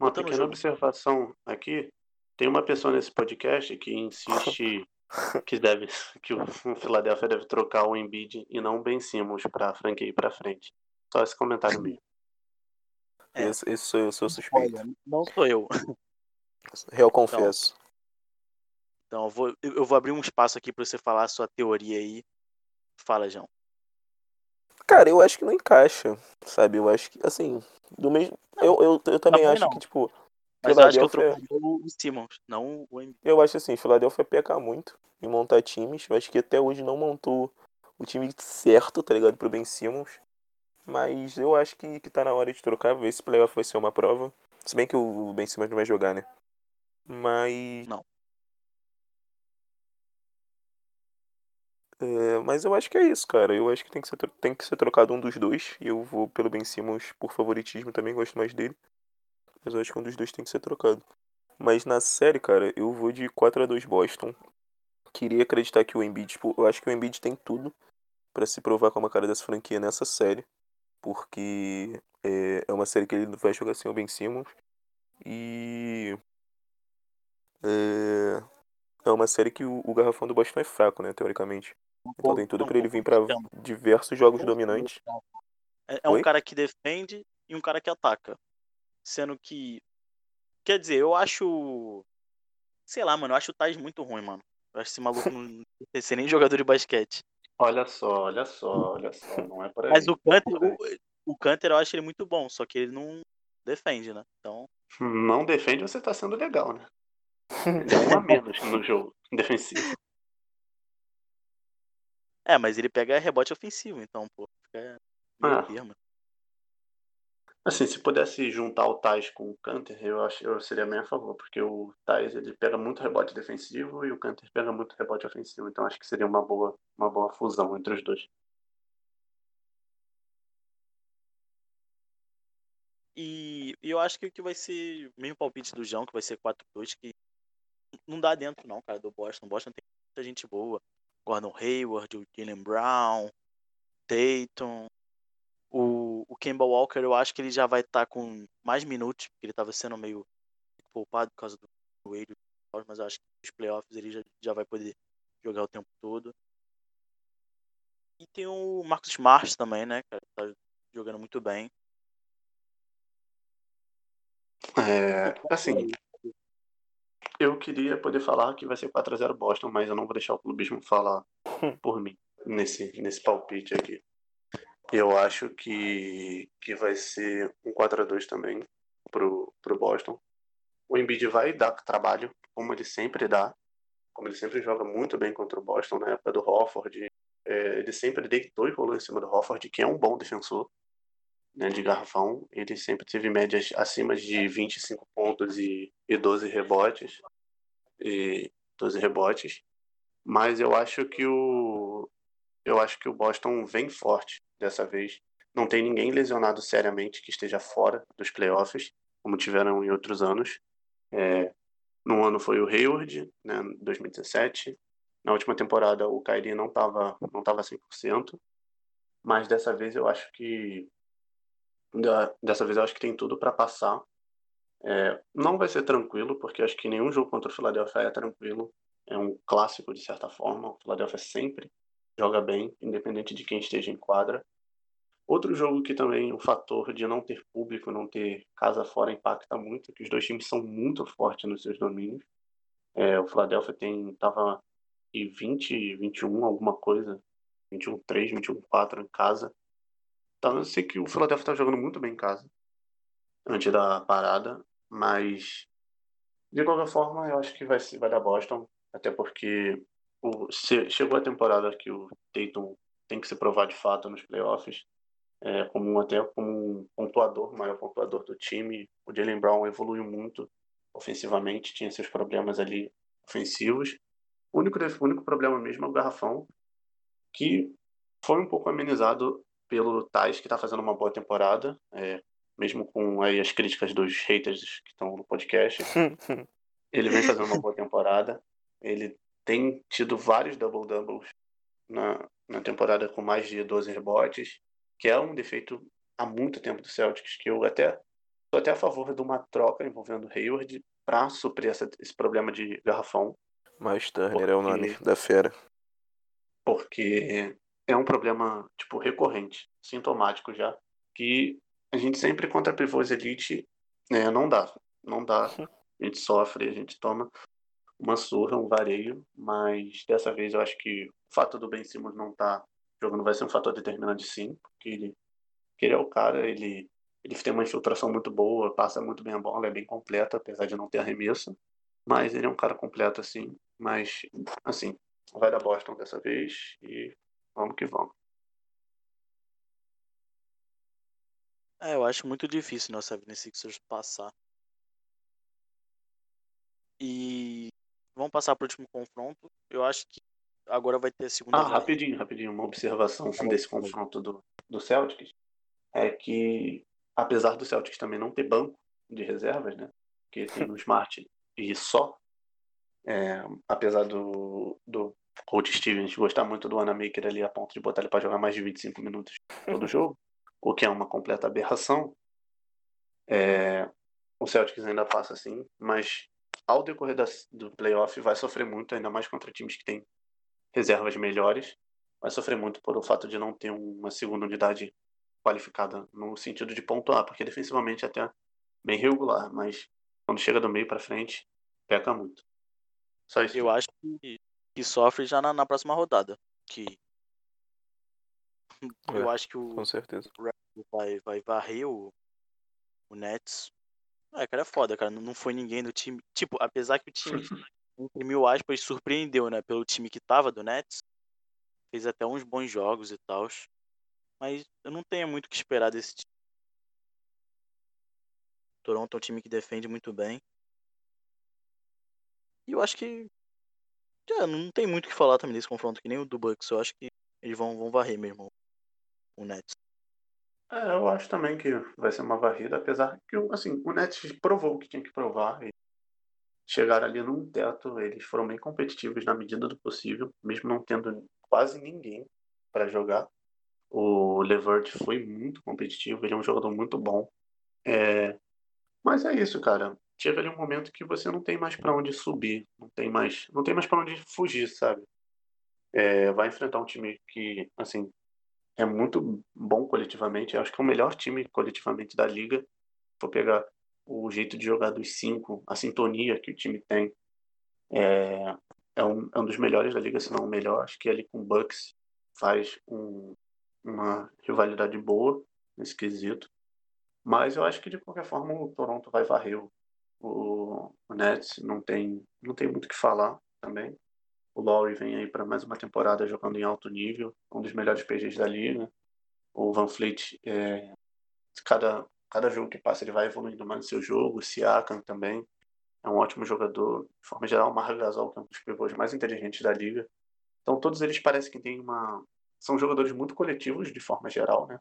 Uma Voltando pequena jogo. observação aqui. Tem uma pessoa nesse podcast que insiste que deve que o Philadelphia deve trocar o Embiid e não o Ben Simmons para a franquia ir para frente. Só esse comentário mesmo. É. Esse, esse sou eu, sou suspeito. Olha, não sou eu. Real confesso. Então eu vou, eu eu vou abrir um espaço aqui pra você falar a sua teoria aí. Fala, João. Cara, eu acho que não encaixa, sabe? Eu acho que, assim, do mesmo. Eu, eu, eu também Também acho não. que, tipo, Mas eu acho que eu trocaria o o Simmons, não o Embiid. eu acho assim, Philadelphia peca muito em montar times. Eu acho que até hoje não montou o time certo, tá ligado? Pro Ben Simmons. Mas eu acho que, que tá na hora de trocar, ver se o playoff vai ser uma prova. Se bem que o Ben Simmons não vai jogar, né? Mas. Não. É, mas eu acho que é isso, cara. Eu acho que tem que ser, tem que ser trocado um dos dois. E eu vou pelo Ben Simmons por favoritismo, também gosto mais dele. Mas eu acho que um dos dois tem que ser trocado. Mas na série, cara, eu vou de 4 a 2 Boston. Queria acreditar que o Embiid, tipo, eu acho que o Embiid tem tudo pra se provar como a cara dessa franquia nessa série. Porque é, é uma série que ele vai jogar sem o Ben Simmons. E. É, é uma série que o, o garrafão do Boston é fraco, né, teoricamente. Então tem tudo pra ele vir pra diversos jogos dominantes. É, é um Oi? cara que defende e um cara que ataca. Sendo que. Quer dizer, eu acho. Sei lá, mano, eu acho o Thais muito ruim, mano. Eu acho esse maluco não ser nem jogador de basquete. Olha só, olha só, olha só, não é por aí. Mas o é Canter, por aí. o, o Canter eu acho ele muito bom, só que ele não defende, né? Então. Não defende, você tá sendo legal, né? É um a menos no jogo defensivo. É, mas ele pega rebote ofensivo, então, pô, fica meio Ah. termo. Assim, se pudesse juntar o Tais com o Canter, eu acho eu seria bem a favor, porque o Tais ele pega muito rebote defensivo e o Canter pega muito rebote ofensivo, então acho que seria uma boa, uma boa fusão entre os dois. E, eu acho que o que vai ser o mesmo palpite do João, que vai ser 4-2, que não dá dentro não, cara, do Boston. Boston tem muita gente boa. Gordon Hayward, o Jalen Brown, Tatum. O, o Kemba Walker, eu acho que ele já vai estar com mais minutos, porque ele estava sendo meio poupado por causa do joelho, mas eu acho que nos playoffs ele já, já vai poder jogar o tempo todo. E tem o Marcos Smart também, né, cara? Tá jogando muito bem. É, assim, eu queria poder falar que vai ser 4x0 Boston, mas eu não vou deixar o clubismo falar por mim nesse, nesse palpite aqui. Eu acho que, que vai ser um 4x2 também pro, pro Boston. O Embiid vai dar trabalho, como ele sempre dá. Como ele sempre joga muito bem contra o Boston na época do Hofford. É, ele sempre deitou e rolou em cima do Hofford, que é um bom defensor né, de garrafão. Ele sempre teve médias acima de 25 pontos e, e 12 rebotes. E 12 rebotes. Mas eu acho que o eu acho que o Boston vem forte dessa vez. Não tem ninguém lesionado seriamente que esteja fora dos playoffs, como tiveram em outros anos. É, num ano foi o Hayward, né, 2017. Na última temporada o Kyrie não estava não tava 100%, mas dessa vez eu acho que dessa vez eu acho que tem tudo para passar. É, não vai ser tranquilo, porque acho que nenhum jogo contra o Philadelphia é tranquilo. é um clássico de certa forma. O Philadelphia sempre joga bem, independente de quem esteja em quadra. Outro jogo que também o fator de não ter público, não ter casa fora impacta muito, que os dois times são muito fortes nos seus domínios. É, o Philadelphia tem tava e 20, 21 alguma coisa, 21 3, 21 4 em casa. Então eu sei que o Philadelphia está jogando muito bem em casa antes da parada, mas de qualquer forma eu acho que vai vai dar Boston, até porque o, chegou a temporada que o Tatum tem que se provar de fato nos playoffs é, como até como um pontuador, maior pontuador do time. O Jalen Brown evoluiu muito ofensivamente, tinha seus problemas ali ofensivos. O único, o único problema mesmo é o garrafão, que foi um pouco amenizado pelo Tais, que está fazendo uma boa temporada, é, mesmo com aí as críticas dos haters que estão no podcast. ele vem fazendo uma boa temporada. Ele tem tido vários double-doubles na, na temporada com mais de 12 rebotes que é um defeito há muito tempo do Celtics, que eu até estou até a favor de uma troca envolvendo Hayward para suprir essa, esse problema de garrafão. Mas Turner porque, é o nome da fera. Porque é um problema tipo recorrente, sintomático já, que a gente sempre contra pivôs elite né, não dá, não dá. A gente sofre, a gente toma uma surra, um vareio, mas dessa vez eu acho que o fato do Ben Simmons não estar tá o jogo não vai ser um fator determinante sim, porque ele, porque ele é o cara, ele, ele tem uma infiltração muito boa, passa muito bem a bola, é bem completo, apesar de não ter arremesso. Mas ele é um cara completo, assim. Mas, assim, vai dar Boston dessa vez e vamos que vamos. É, eu acho muito difícil nossa 76ers passar. E vamos passar para o último confronto. Eu acho que agora vai ter a segunda. Ah, rapidinho, rapidinho, uma observação desse confronto do, do Celtics é que, apesar do Celtics também não ter banco de reservas, né? Porque tem o Smart e só, é, apesar do, do coach Stevens gostar muito do Anamaker ali a ponto de botar ele para jogar mais de 25 minutos todo jogo, o que é uma completa aberração, é, o Celtics ainda passa assim, mas ao decorrer da, do playoff vai sofrer muito, ainda mais contra times que têm reservas melhores, vai sofrer muito por o fato de não ter uma segunda unidade qualificada no sentido de pontuar, porque defensivamente é até bem regular, mas quando chega do meio para frente, peca muito. Só isso. Eu acho que, que sofre já na, na próxima rodada, que é, eu acho que o com certeza. vai vai varrer o o Nets. É, cara, é foda, cara. Não foi ninguém do time. Tipo, apesar que o time entre mil aspas, surpreendeu, né? Pelo time que tava do Nets. Fez até uns bons jogos e tal. Mas eu não tenho muito o que esperar desse time. Toronto é um time que defende muito bem. E eu acho que. Já, não tem muito o que falar também desse confronto, que nem o do Bucks. Eu acho que eles vão, vão varrer mesmo o Nets. É, eu acho também que vai ser uma varrida, apesar que assim, o Nets provou o que tinha que provar. E chegaram ali num teto, eles foram bem competitivos na medida do possível, mesmo não tendo quase ninguém para jogar. O Levert foi muito competitivo, ele é um jogador muito bom. É... Mas é isso, cara. Chega ali um momento que você não tem mais para onde subir, não tem mais, não tem mais para onde fugir, sabe? É... Vai enfrentar um time que, assim, é muito bom coletivamente. Eu acho que é o melhor time coletivamente da liga. Vou pegar o jeito de jogar dos cinco, a sintonia que o time tem. É, é, um, é um dos melhores da liga, se não o melhor. Acho que ali com o Bucks faz um, uma rivalidade boa nesse quesito. Mas eu acho que de qualquer forma o Toronto vai varrer o, o, Nets, não tem, não tem muito o que falar também. O Lowry vem aí para mais uma temporada jogando em alto nível, um dos melhores PGs da liga. O Van Fleet, é, cada cada jogo que passa ele vai evoluindo mais no seu jogo. O Siakam também é um ótimo jogador. De forma geral, o Marc Gasol, que é um dos pivôs mais inteligentes da liga. Então, todos eles parecem que têm uma... São jogadores muito coletivos, de forma geral, né?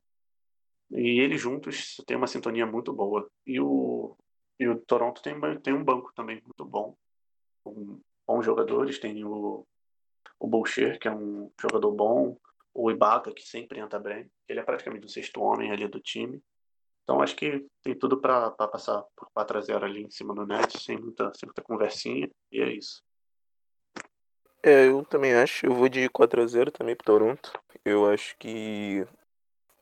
E eles juntos têm uma sintonia muito boa. E o, e o Toronto tem, tem um banco também muito bom. Com bons jogadores. Tem o, o Boucher, que é um jogador bom. O Ibaka, que sempre entra bem. Ele é praticamente o sexto homem ali do time. Então acho que tem tudo para passar por 4 a 0 ali em cima do net, sem muita, sem muita conversinha, e é isso. É, eu também acho. Eu vou de 4x0 também pro Toronto. Eu acho que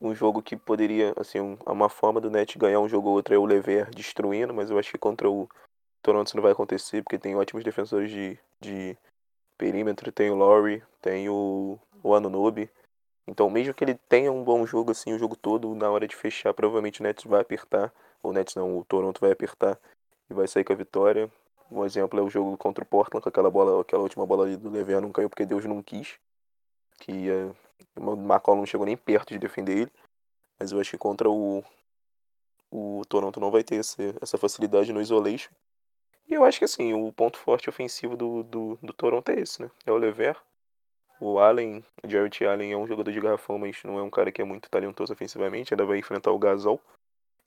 um jogo que poderia, assim, um- uma forma do Net ganhar um jogo ou outro é o Lever destruindo, mas eu acho que contra o Toronto isso não vai acontecer, porque tem ótimos defensores de, de perímetro, tem o Laurie, tem o, o Anunobi. Então, mesmo que ele tenha um bom jogo, assim, o jogo todo, na hora de fechar, provavelmente o Nets vai apertar. O Nets não, o Toronto vai apertar e vai sair com a vitória. Um exemplo é o jogo contra o Portland, com aquela bola, aquela última bola ali do Lever não caiu porque Deus não quis. Que eh, o McCollum não chegou nem perto de defender ele. Mas eu acho que contra o, o Toronto não vai ter esse, essa facilidade no isolation. E eu acho que assim, o ponto forte ofensivo do, do, do Toronto é esse, né? É o Lever. O Allen, Jarrett Allen é um jogador de garrafão, mas não é um cara que é muito talentoso ofensivamente. Ainda vai enfrentar o Gasol,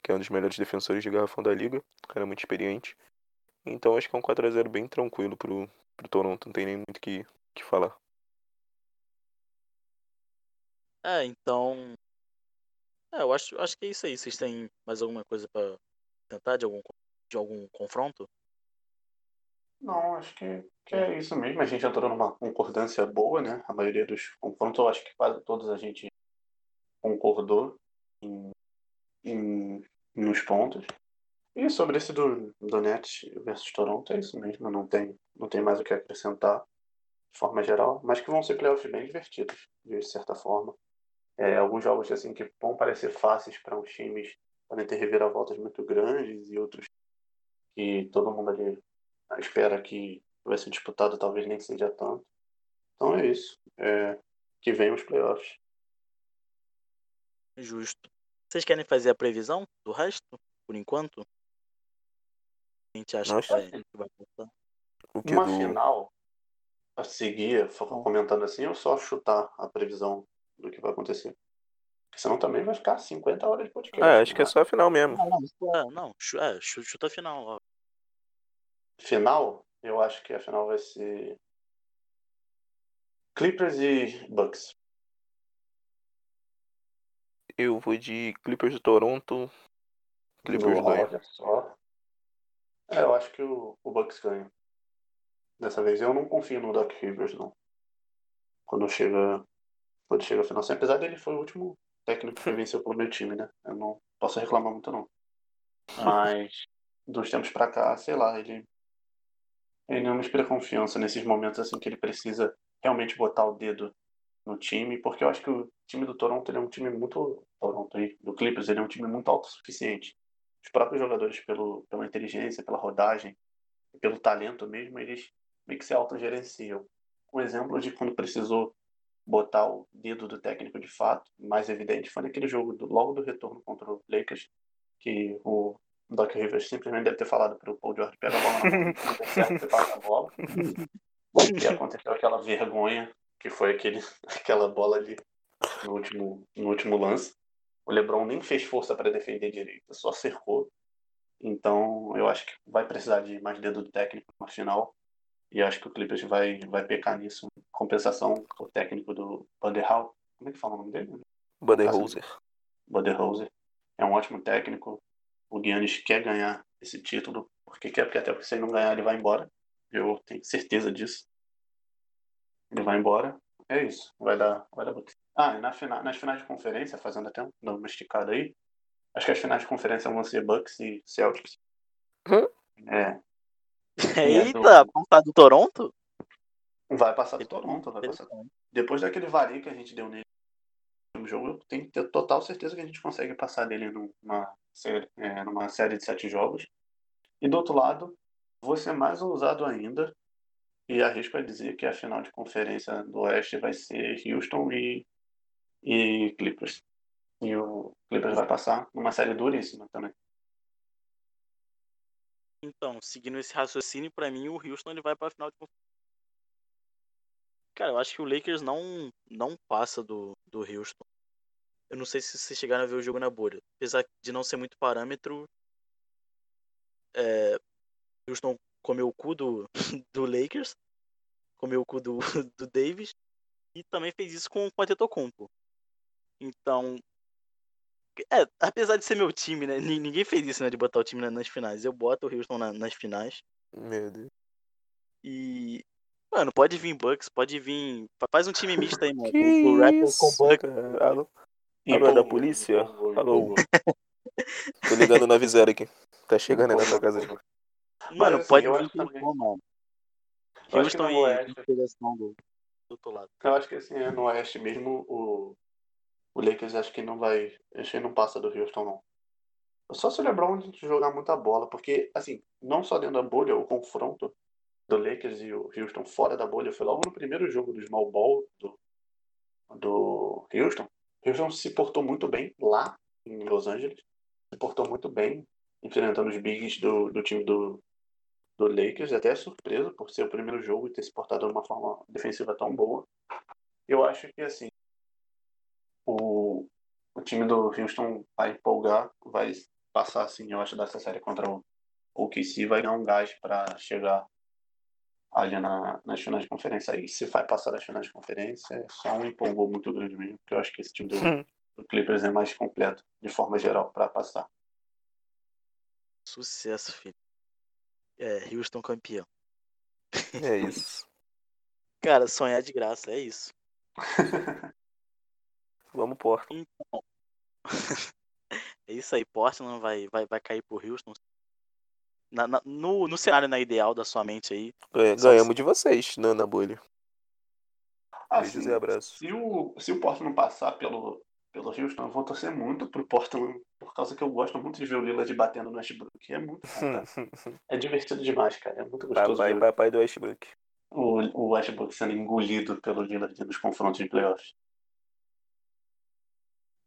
que é um dos melhores defensores de garrafão da liga. Um cara muito experiente. Então acho que é um 4x0 bem tranquilo pro, pro Toronto. Não tem nem muito o que, que falar. É, então. É, eu acho, acho que é isso aí. Vocês têm mais alguma coisa pra tentar de algum, de algum confronto? Não, acho que, que é isso mesmo. A gente entrou numa concordância boa, né? A maioria dos confrontos, eu acho que quase todos a gente concordou em, em, nos pontos. E sobre esse do, do Nets versus Toronto, é isso mesmo. Não tem, não tem mais o que acrescentar de forma geral, mas que vão ser playoffs bem divertidos, de certa forma. É, alguns jogos assim que vão parecer fáceis para uns times podem ter reviravoltas muito grandes e outros que todo mundo ali espera que vai ser disputado, talvez nem seja tanto. Então é isso. É, que vem os playoffs. Justo. Vocês querem fazer a previsão do resto, por enquanto? A gente acha Nossa. que vai, que vai passar. Uma do... final a seguir, comentando assim, ou só chutar a previsão do que vai acontecer? Porque senão também vai ficar 50 horas de podcast. Ah, acho que é né? só a final mesmo. Não, não, é- não, chu- é, chu- chuta a final. Ó. Final, eu acho que a final vai ser Clippers e Bucks. Eu vou de Clippers do Toronto. Clippers Uau, ganha. Olha só. É, eu acho que o, o Bucks ganha. Dessa vez eu não confio no Doc Rivers, não. Quando chega. Quando chega a final. Assim, apesar dele foi o último técnico que venceu pelo meu time, né? Eu não posso reclamar muito não. Mas dos tempos pra cá, sei lá, ele. Ele não me inspira confiança nesses momentos assim que ele precisa realmente botar o dedo no time, porque eu acho que o time do Toronto é um time muito. Toronto do Clippers, ele é um time muito autossuficiente. Os próprios jogadores, pelo, pela inteligência, pela rodagem, pelo talento mesmo, eles meio que se autogerenciam. Um exemplo de quando precisou botar o dedo do técnico de fato, mais evidente, foi naquele jogo, do, logo do retorno contra o Lakers, que o Doc Rivers simplesmente deve ter falado para o Paul George pega a bola na mão, certo, você passa a bola. E aconteceu aquela vergonha, que foi aquele, aquela bola ali no último, no último lance. O LeBron nem fez força para defender direito, só cercou. Então, eu acho que vai precisar de mais dedo do técnico no final. E acho que o Clippers vai, vai pecar nisso. Compensação, o técnico do Budenholzer. Como é que fala o nome dele? Budenholzer. Budenholzer. É um ótimo técnico. O Giannis quer ganhar esse título. Porque quer, porque até porque se ele não ganhar, ele vai embora. Eu tenho certeza disso. Ele vai embora. É isso. Vai dar, vai dar. Ah, e na nas finais de conferência, fazendo até dando uma esticada aí, acho que as finais de conferência vão ser Bucks e Celtics. Hã? É. Eita, passar do Toronto? Vai passar do Toronto, vai passar. Depois daquele vareio que a gente deu nele no jogo, eu tenho que ter total certeza que a gente consegue passar dele numa é, numa série de sete jogos. E do outro lado, vou ser mais ousado ainda e arrisco a dizer que a final de conferência do Oeste vai ser Houston e, e Clippers. E o Clippers vai passar numa série duríssima também. Então, seguindo esse raciocínio, pra mim o Houston ele vai pra final de conferência. Cara, eu acho que o Lakers não, não passa do, do Houston. Eu não sei se vocês chegaram a ver o jogo na bolha. Apesar de não ser muito parâmetro, é, Houston comeu o cu do, do Lakers, comeu o cu do, do Davis e também fez isso com, com a Tetocumpo. Então, é, apesar de ser meu time, né? ni- Ninguém fez isso, né? De botar o time na- nas finais. Eu boto o Houston na- nas finais. Meu Deus. E. Mano, pode vir Bucks, pode vir. Faz um time misto aí, mano. Que o Raptors com isso, Bucks. Cara. Alô, alô, é da polícia? empolgou, Alô. Tô ligando na Visera aqui. Tá chegando aí na tua casa. Mano, assim, pode eu vir acho que quem também- for, mano. Eu acho que Houston no e Oeste- do, do outro lado. Eu acho que assim, é, no Oeste mesmo, o, o Lakers acho que não vai. Acho que não passa do Houston, não. Só se o LeBron jogar muita bola, porque, assim, não só dentro da bolha, o confronto do Lakers e o Houston fora da bolha foi logo no primeiro jogo do Small Ball do, do Houston. Houston se portou muito bem lá em Los Angeles, se portou muito bem enfrentando os bigs do, do time do, do Lakers, até surpreso por ser o primeiro jogo e ter se portado de uma forma defensiva tão boa. Eu acho que assim o, o time do Houston vai empolgar, vai passar assim, eu acho, dessa série contra o OKC, vai dar um gás para chegar ali na, nas finais de conferência. Aí se vai passar das finais de conferência, é só um empolgou muito grande mesmo, porque eu acho que esse time do, do Clippers é mais completo de forma geral para passar. Sucesso, filho. É, Houston campeão. É isso. Cara, sonhar de graça, é isso. Vamos, Porto. Então. é isso aí, Portland vai, vai, vai cair pro Houston. Na- na- no, no cenário na ideal da sua mente aí. Só Ganhamos de vocês na, na bolha. Beijos Assim, e abraços. Se o, se o Portland passar pelo, pelo Houston, eu vou torcer muito pro Portland, por causa que eu gosto muito de ver o Lillard batendo no Westbrook. É muito. É divertido demais, cara. É muito gostoso papai, ver papai do Westbrook. o, o Westbrook sendo engolido pelo Lillard nos confrontos de playoffs.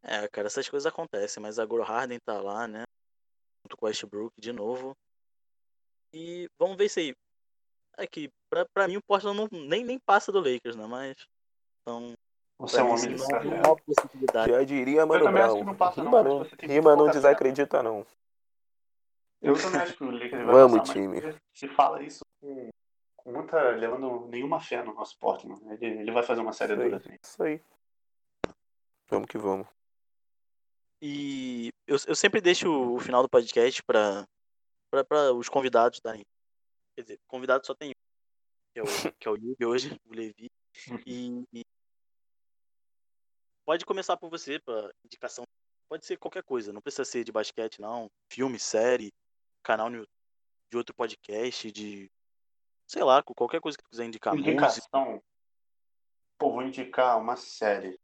É, cara, essas coisas acontecem, mas agora o Harden tá lá, né? Junto com o Westbrook de novo. E vamos ver isso aí. É que, pra, pra mim, o Portland não, nem, nem passa do Lakers, né? Mas. Então, Você é um homem isso de. Já diria Mano também acho Brown. que não passa, não, Rima mas não, rima não fé. desacredita, não. Eu também acho que o Lakers vai Vamos, passar, time. se fala isso com, com muita. levando nenhuma fé no nosso Portland. Ele, ele vai fazer uma série Isso dura assim. Isso aí. Vamos que vamos. E eu, eu sempre deixo o final do podcast pra, pra os convidados darem. Quer dizer, convidado só tem um, que é o, que é o Yuri hoje, o Levi. E, e pode começar por você, pra indicação. Pode ser qualquer coisa, não precisa ser de basquete, não. Filme, série, canal no, de outro podcast, de. Sei lá, qualquer coisa que tu quiser indicar. Música. Indicação. Pô, vou indicar uma série.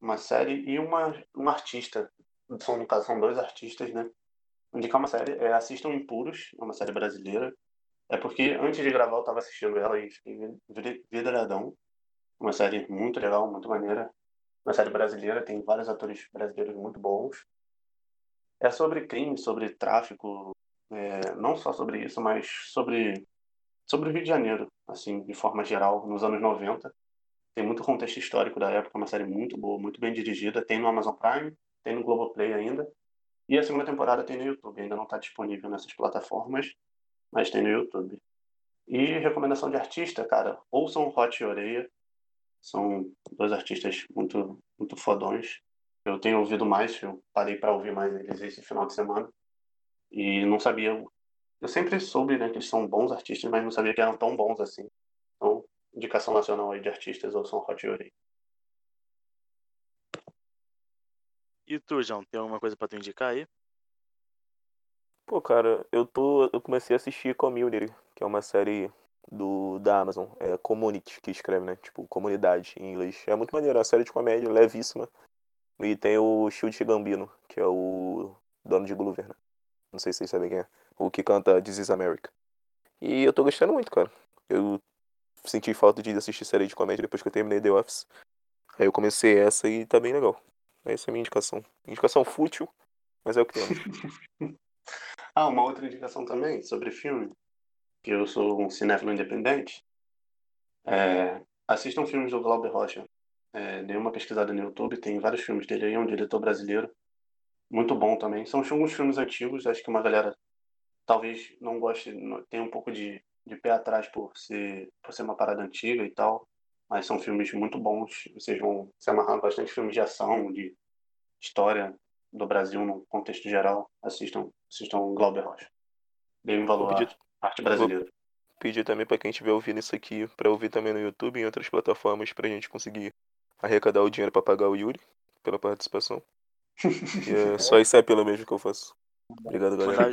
Uma série e uma, um artista. São, no caso, são dois artistas, né? Indicar uma série. É Assistam Impuros, é uma série brasileira. É porque antes de gravar eu tava assistindo ela e fiquei vidradão. Uma série muito legal, muito maneira. Uma série brasileira, tem vários atores brasileiros muito bons. É sobre crime, sobre tráfico, é, não só sobre isso, mas sobre sobre o Rio de Janeiro, assim, de forma geral, nos anos 90. Tem muito contexto histórico da época, uma série muito boa, muito bem dirigida. Tem no Amazon Prime, tem no Globoplay ainda. E a segunda temporada tem no YouTube. Ainda não está disponível nessas plataformas, mas tem no YouTube. E recomendação de artista, cara, ouçam Hot e Oreia. São dois artistas muito, muito fodões. Eu tenho ouvido mais, eu parei para ouvir mais eles esse final de semana. E não sabia eu sempre soube né, que eles são bons artistas, mas não sabia que eram tão bons assim. Então, indicação nacional aí de artistas ou são Hot Yuri. E tu, João, tem alguma coisa pra tu indicar aí? Pô, cara, eu tô. Eu comecei a assistir Community, que é uma série do, da Amazon. É Community que escreve, né? Tipo, comunidade em inglês. É muito maneiro, é uma série de comédia, levíssima. E tem o Shield Gambino, que é o dono de Glover, né? Não sei se vocês sabem quem é. O que canta This is America. E eu tô gostando muito, cara. Eu senti falta de assistir série de comédia depois que eu terminei The Office. Aí eu comecei essa e tá bem legal. Essa é a minha indicação. Indicação fútil, mas é o que temos. Ah, uma outra indicação também sobre filme, que eu sou um cinéfilo independente. É, assistam filmes do Glauber Rocha. É, dei uma pesquisada no YouTube, tem vários filmes dele aí, é um diretor brasileiro. Muito bom também. São alguns filmes antigos, acho que uma galera talvez não goste, tenha um pouco de, de pé atrás por ser, por ser uma parada antiga e tal. Mas são filmes muito bons. Vocês vão se amarrar bastante filmes de ação, de história do Brasil no contexto geral. Assistam, assistam Glauber Rocha. Deem valor Vou à pedir- arte brasileira. Pedir também para quem estiver ouvindo isso aqui, para ouvir também no YouTube e em outras plataformas, pra gente conseguir arrecadar o dinheiro para pagar o Yuri pela participação. E é só isso é pelo mesmo que eu faço. Obrigado, galera.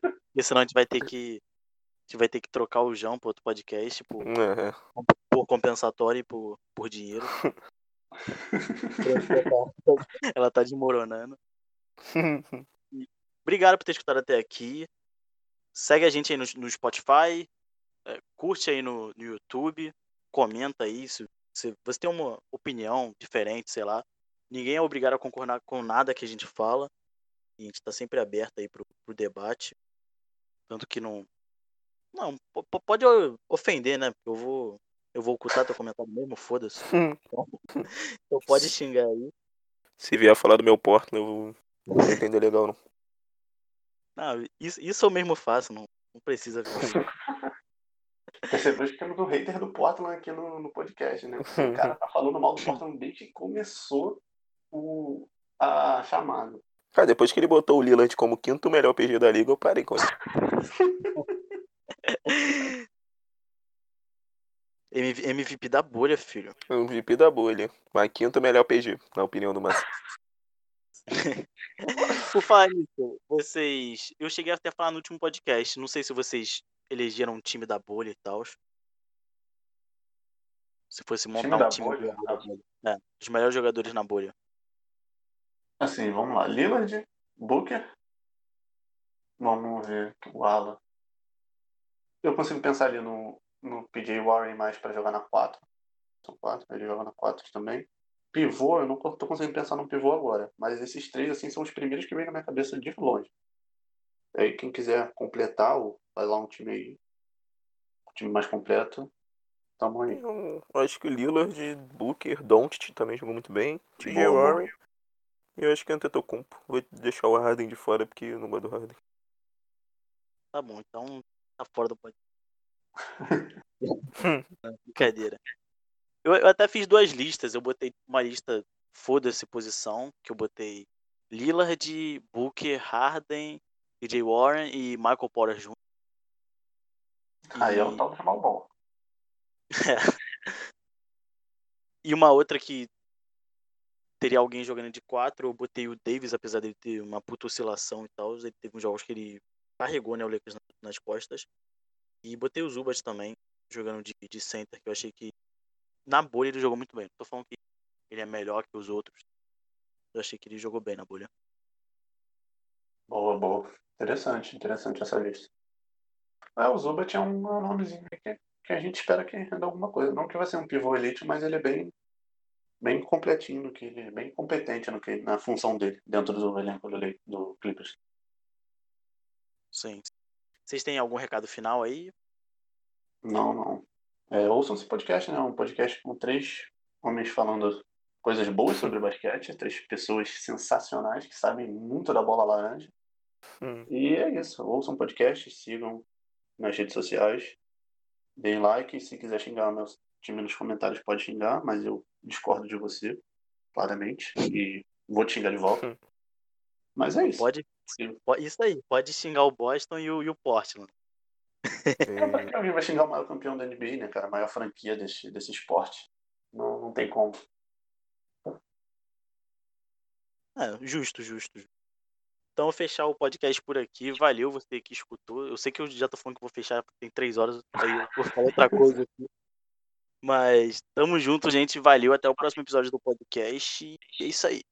Porque senão a gente vai ter que. Gente vai ter que trocar o João pro outro podcast por, É, por compensatório e por, por dinheiro. Ela tá desmoronando. Obrigado por ter escutado até aqui. Segue a gente aí no, no Spotify. é, curte aí no, no YouTube. Comenta aí se, se você tem uma opinião diferente, sei lá. Ninguém é obrigado a concordar com nada que a gente fala. E a gente tá sempre aberto aí pro, pro debate. Tanto que não. Não, po- po- pode ofender, né? Porque eu vou. Eu vou ocultar teu comentário mesmo, foda-se. Então pode xingar aí. Se vier falar do meu Portland, eu não vou entender legal, não. Não, isso, isso eu mesmo faço, não, não precisa vir. Percebeu que temos um hater do Portland aqui no, no podcast, né? O cara tá falando mal do Portland desde que começou o, a chamada. Cara, depois que ele botou o Lillard como quinto melhor PG da liga, eu parei com isso. MV MVP da bolha, filho. MVP da bolha. Mas quinto melhor PG, na opinião do Márcio. Por falar nisso, vocês. Eu cheguei até a falar no último podcast. Não sei se vocês elegeram um time da bolha e tal. Se fosse montar da um time bolha? da bolha. É, os melhores jogadores na bolha. Assim, vamos lá. Lillard, Booker. Vamos ver o Alan. Eu consigo pensar ali no, no PJ Warren mais pra jogar na 4. São 4, ele joga na 4 também. Pivô, eu não tô conseguindo pensar num pivô agora. Mas esses três, assim, são os primeiros que vêm na minha cabeça de longe. Aí quem quiser completar, ou vai lá um time aí. Um time mais completo. Tamo aí. Eu acho que o Lillard, Booker, Doncic também jogou muito bem. TJ boa. Warren. E eu acho que Antetokounmpo. Vou deixar o Harden de fora porque eu não gosto do Harden. Tá bom, então tá fora do podcast. Não, Brincadeira. Eu, eu até fiz duas listas. Eu botei uma lista foda-se posição, que eu botei Lillard, Booker, Harden, DJ Warren e Michael Porter Jr. Aí é o E- tal do Jamal Ball. E uma outra que teria alguém jogando de quatro, eu botei o Davis, apesar dele ter uma puta oscilação e tal. Ele teve uns jogos que ele carregou né, o Lakers na- nas costas. E botei o Zubat também, jogando de, de center, que eu achei que na bolha ele jogou muito bem. Não tô falando que ele é melhor que os outros. Eu achei que ele jogou bem na bolha. Boa, boa. Interessante, interessante essa lista. É, o Zubat é um é nomezinho que, que a gente espera que renda alguma coisa. Não que vai ser um pivô elite, mas ele é bem, bem completinho no que ele é bem competente no que, na função dele dentro do elenco do, do Clippers. Sim. Vocês têm algum recado final aí? Não, não. É, ouçam esse podcast, né? Um podcast com três homens falando coisas boas sobre basquete, três pessoas sensacionais que sabem muito da bola laranja. Hum. E é isso. Ouçam o podcast, sigam nas redes sociais, deem like. Se quiser xingar o meu time nos comentários, pode xingar, mas eu discordo de você, claramente. E vou te xingar de volta. Hum. Mas é isso. Pode, pode- Isso aí, pode xingar o Boston e o, e o Portland. Como é que alguém vai xingar o maior campeão da NBA, né, cara? A maior franquia desse, desse esporte. Não, não tem como. É, justo, justo. Então, eu vou fechar o podcast por aqui. Valeu você que escutou. Eu sei que eu já tô falando que vou fechar, tem três horas, aí eu vou falar outra coisa aqui. Mas tamo junto, gente. Valeu. Até o próximo episódio do podcast. E é isso aí.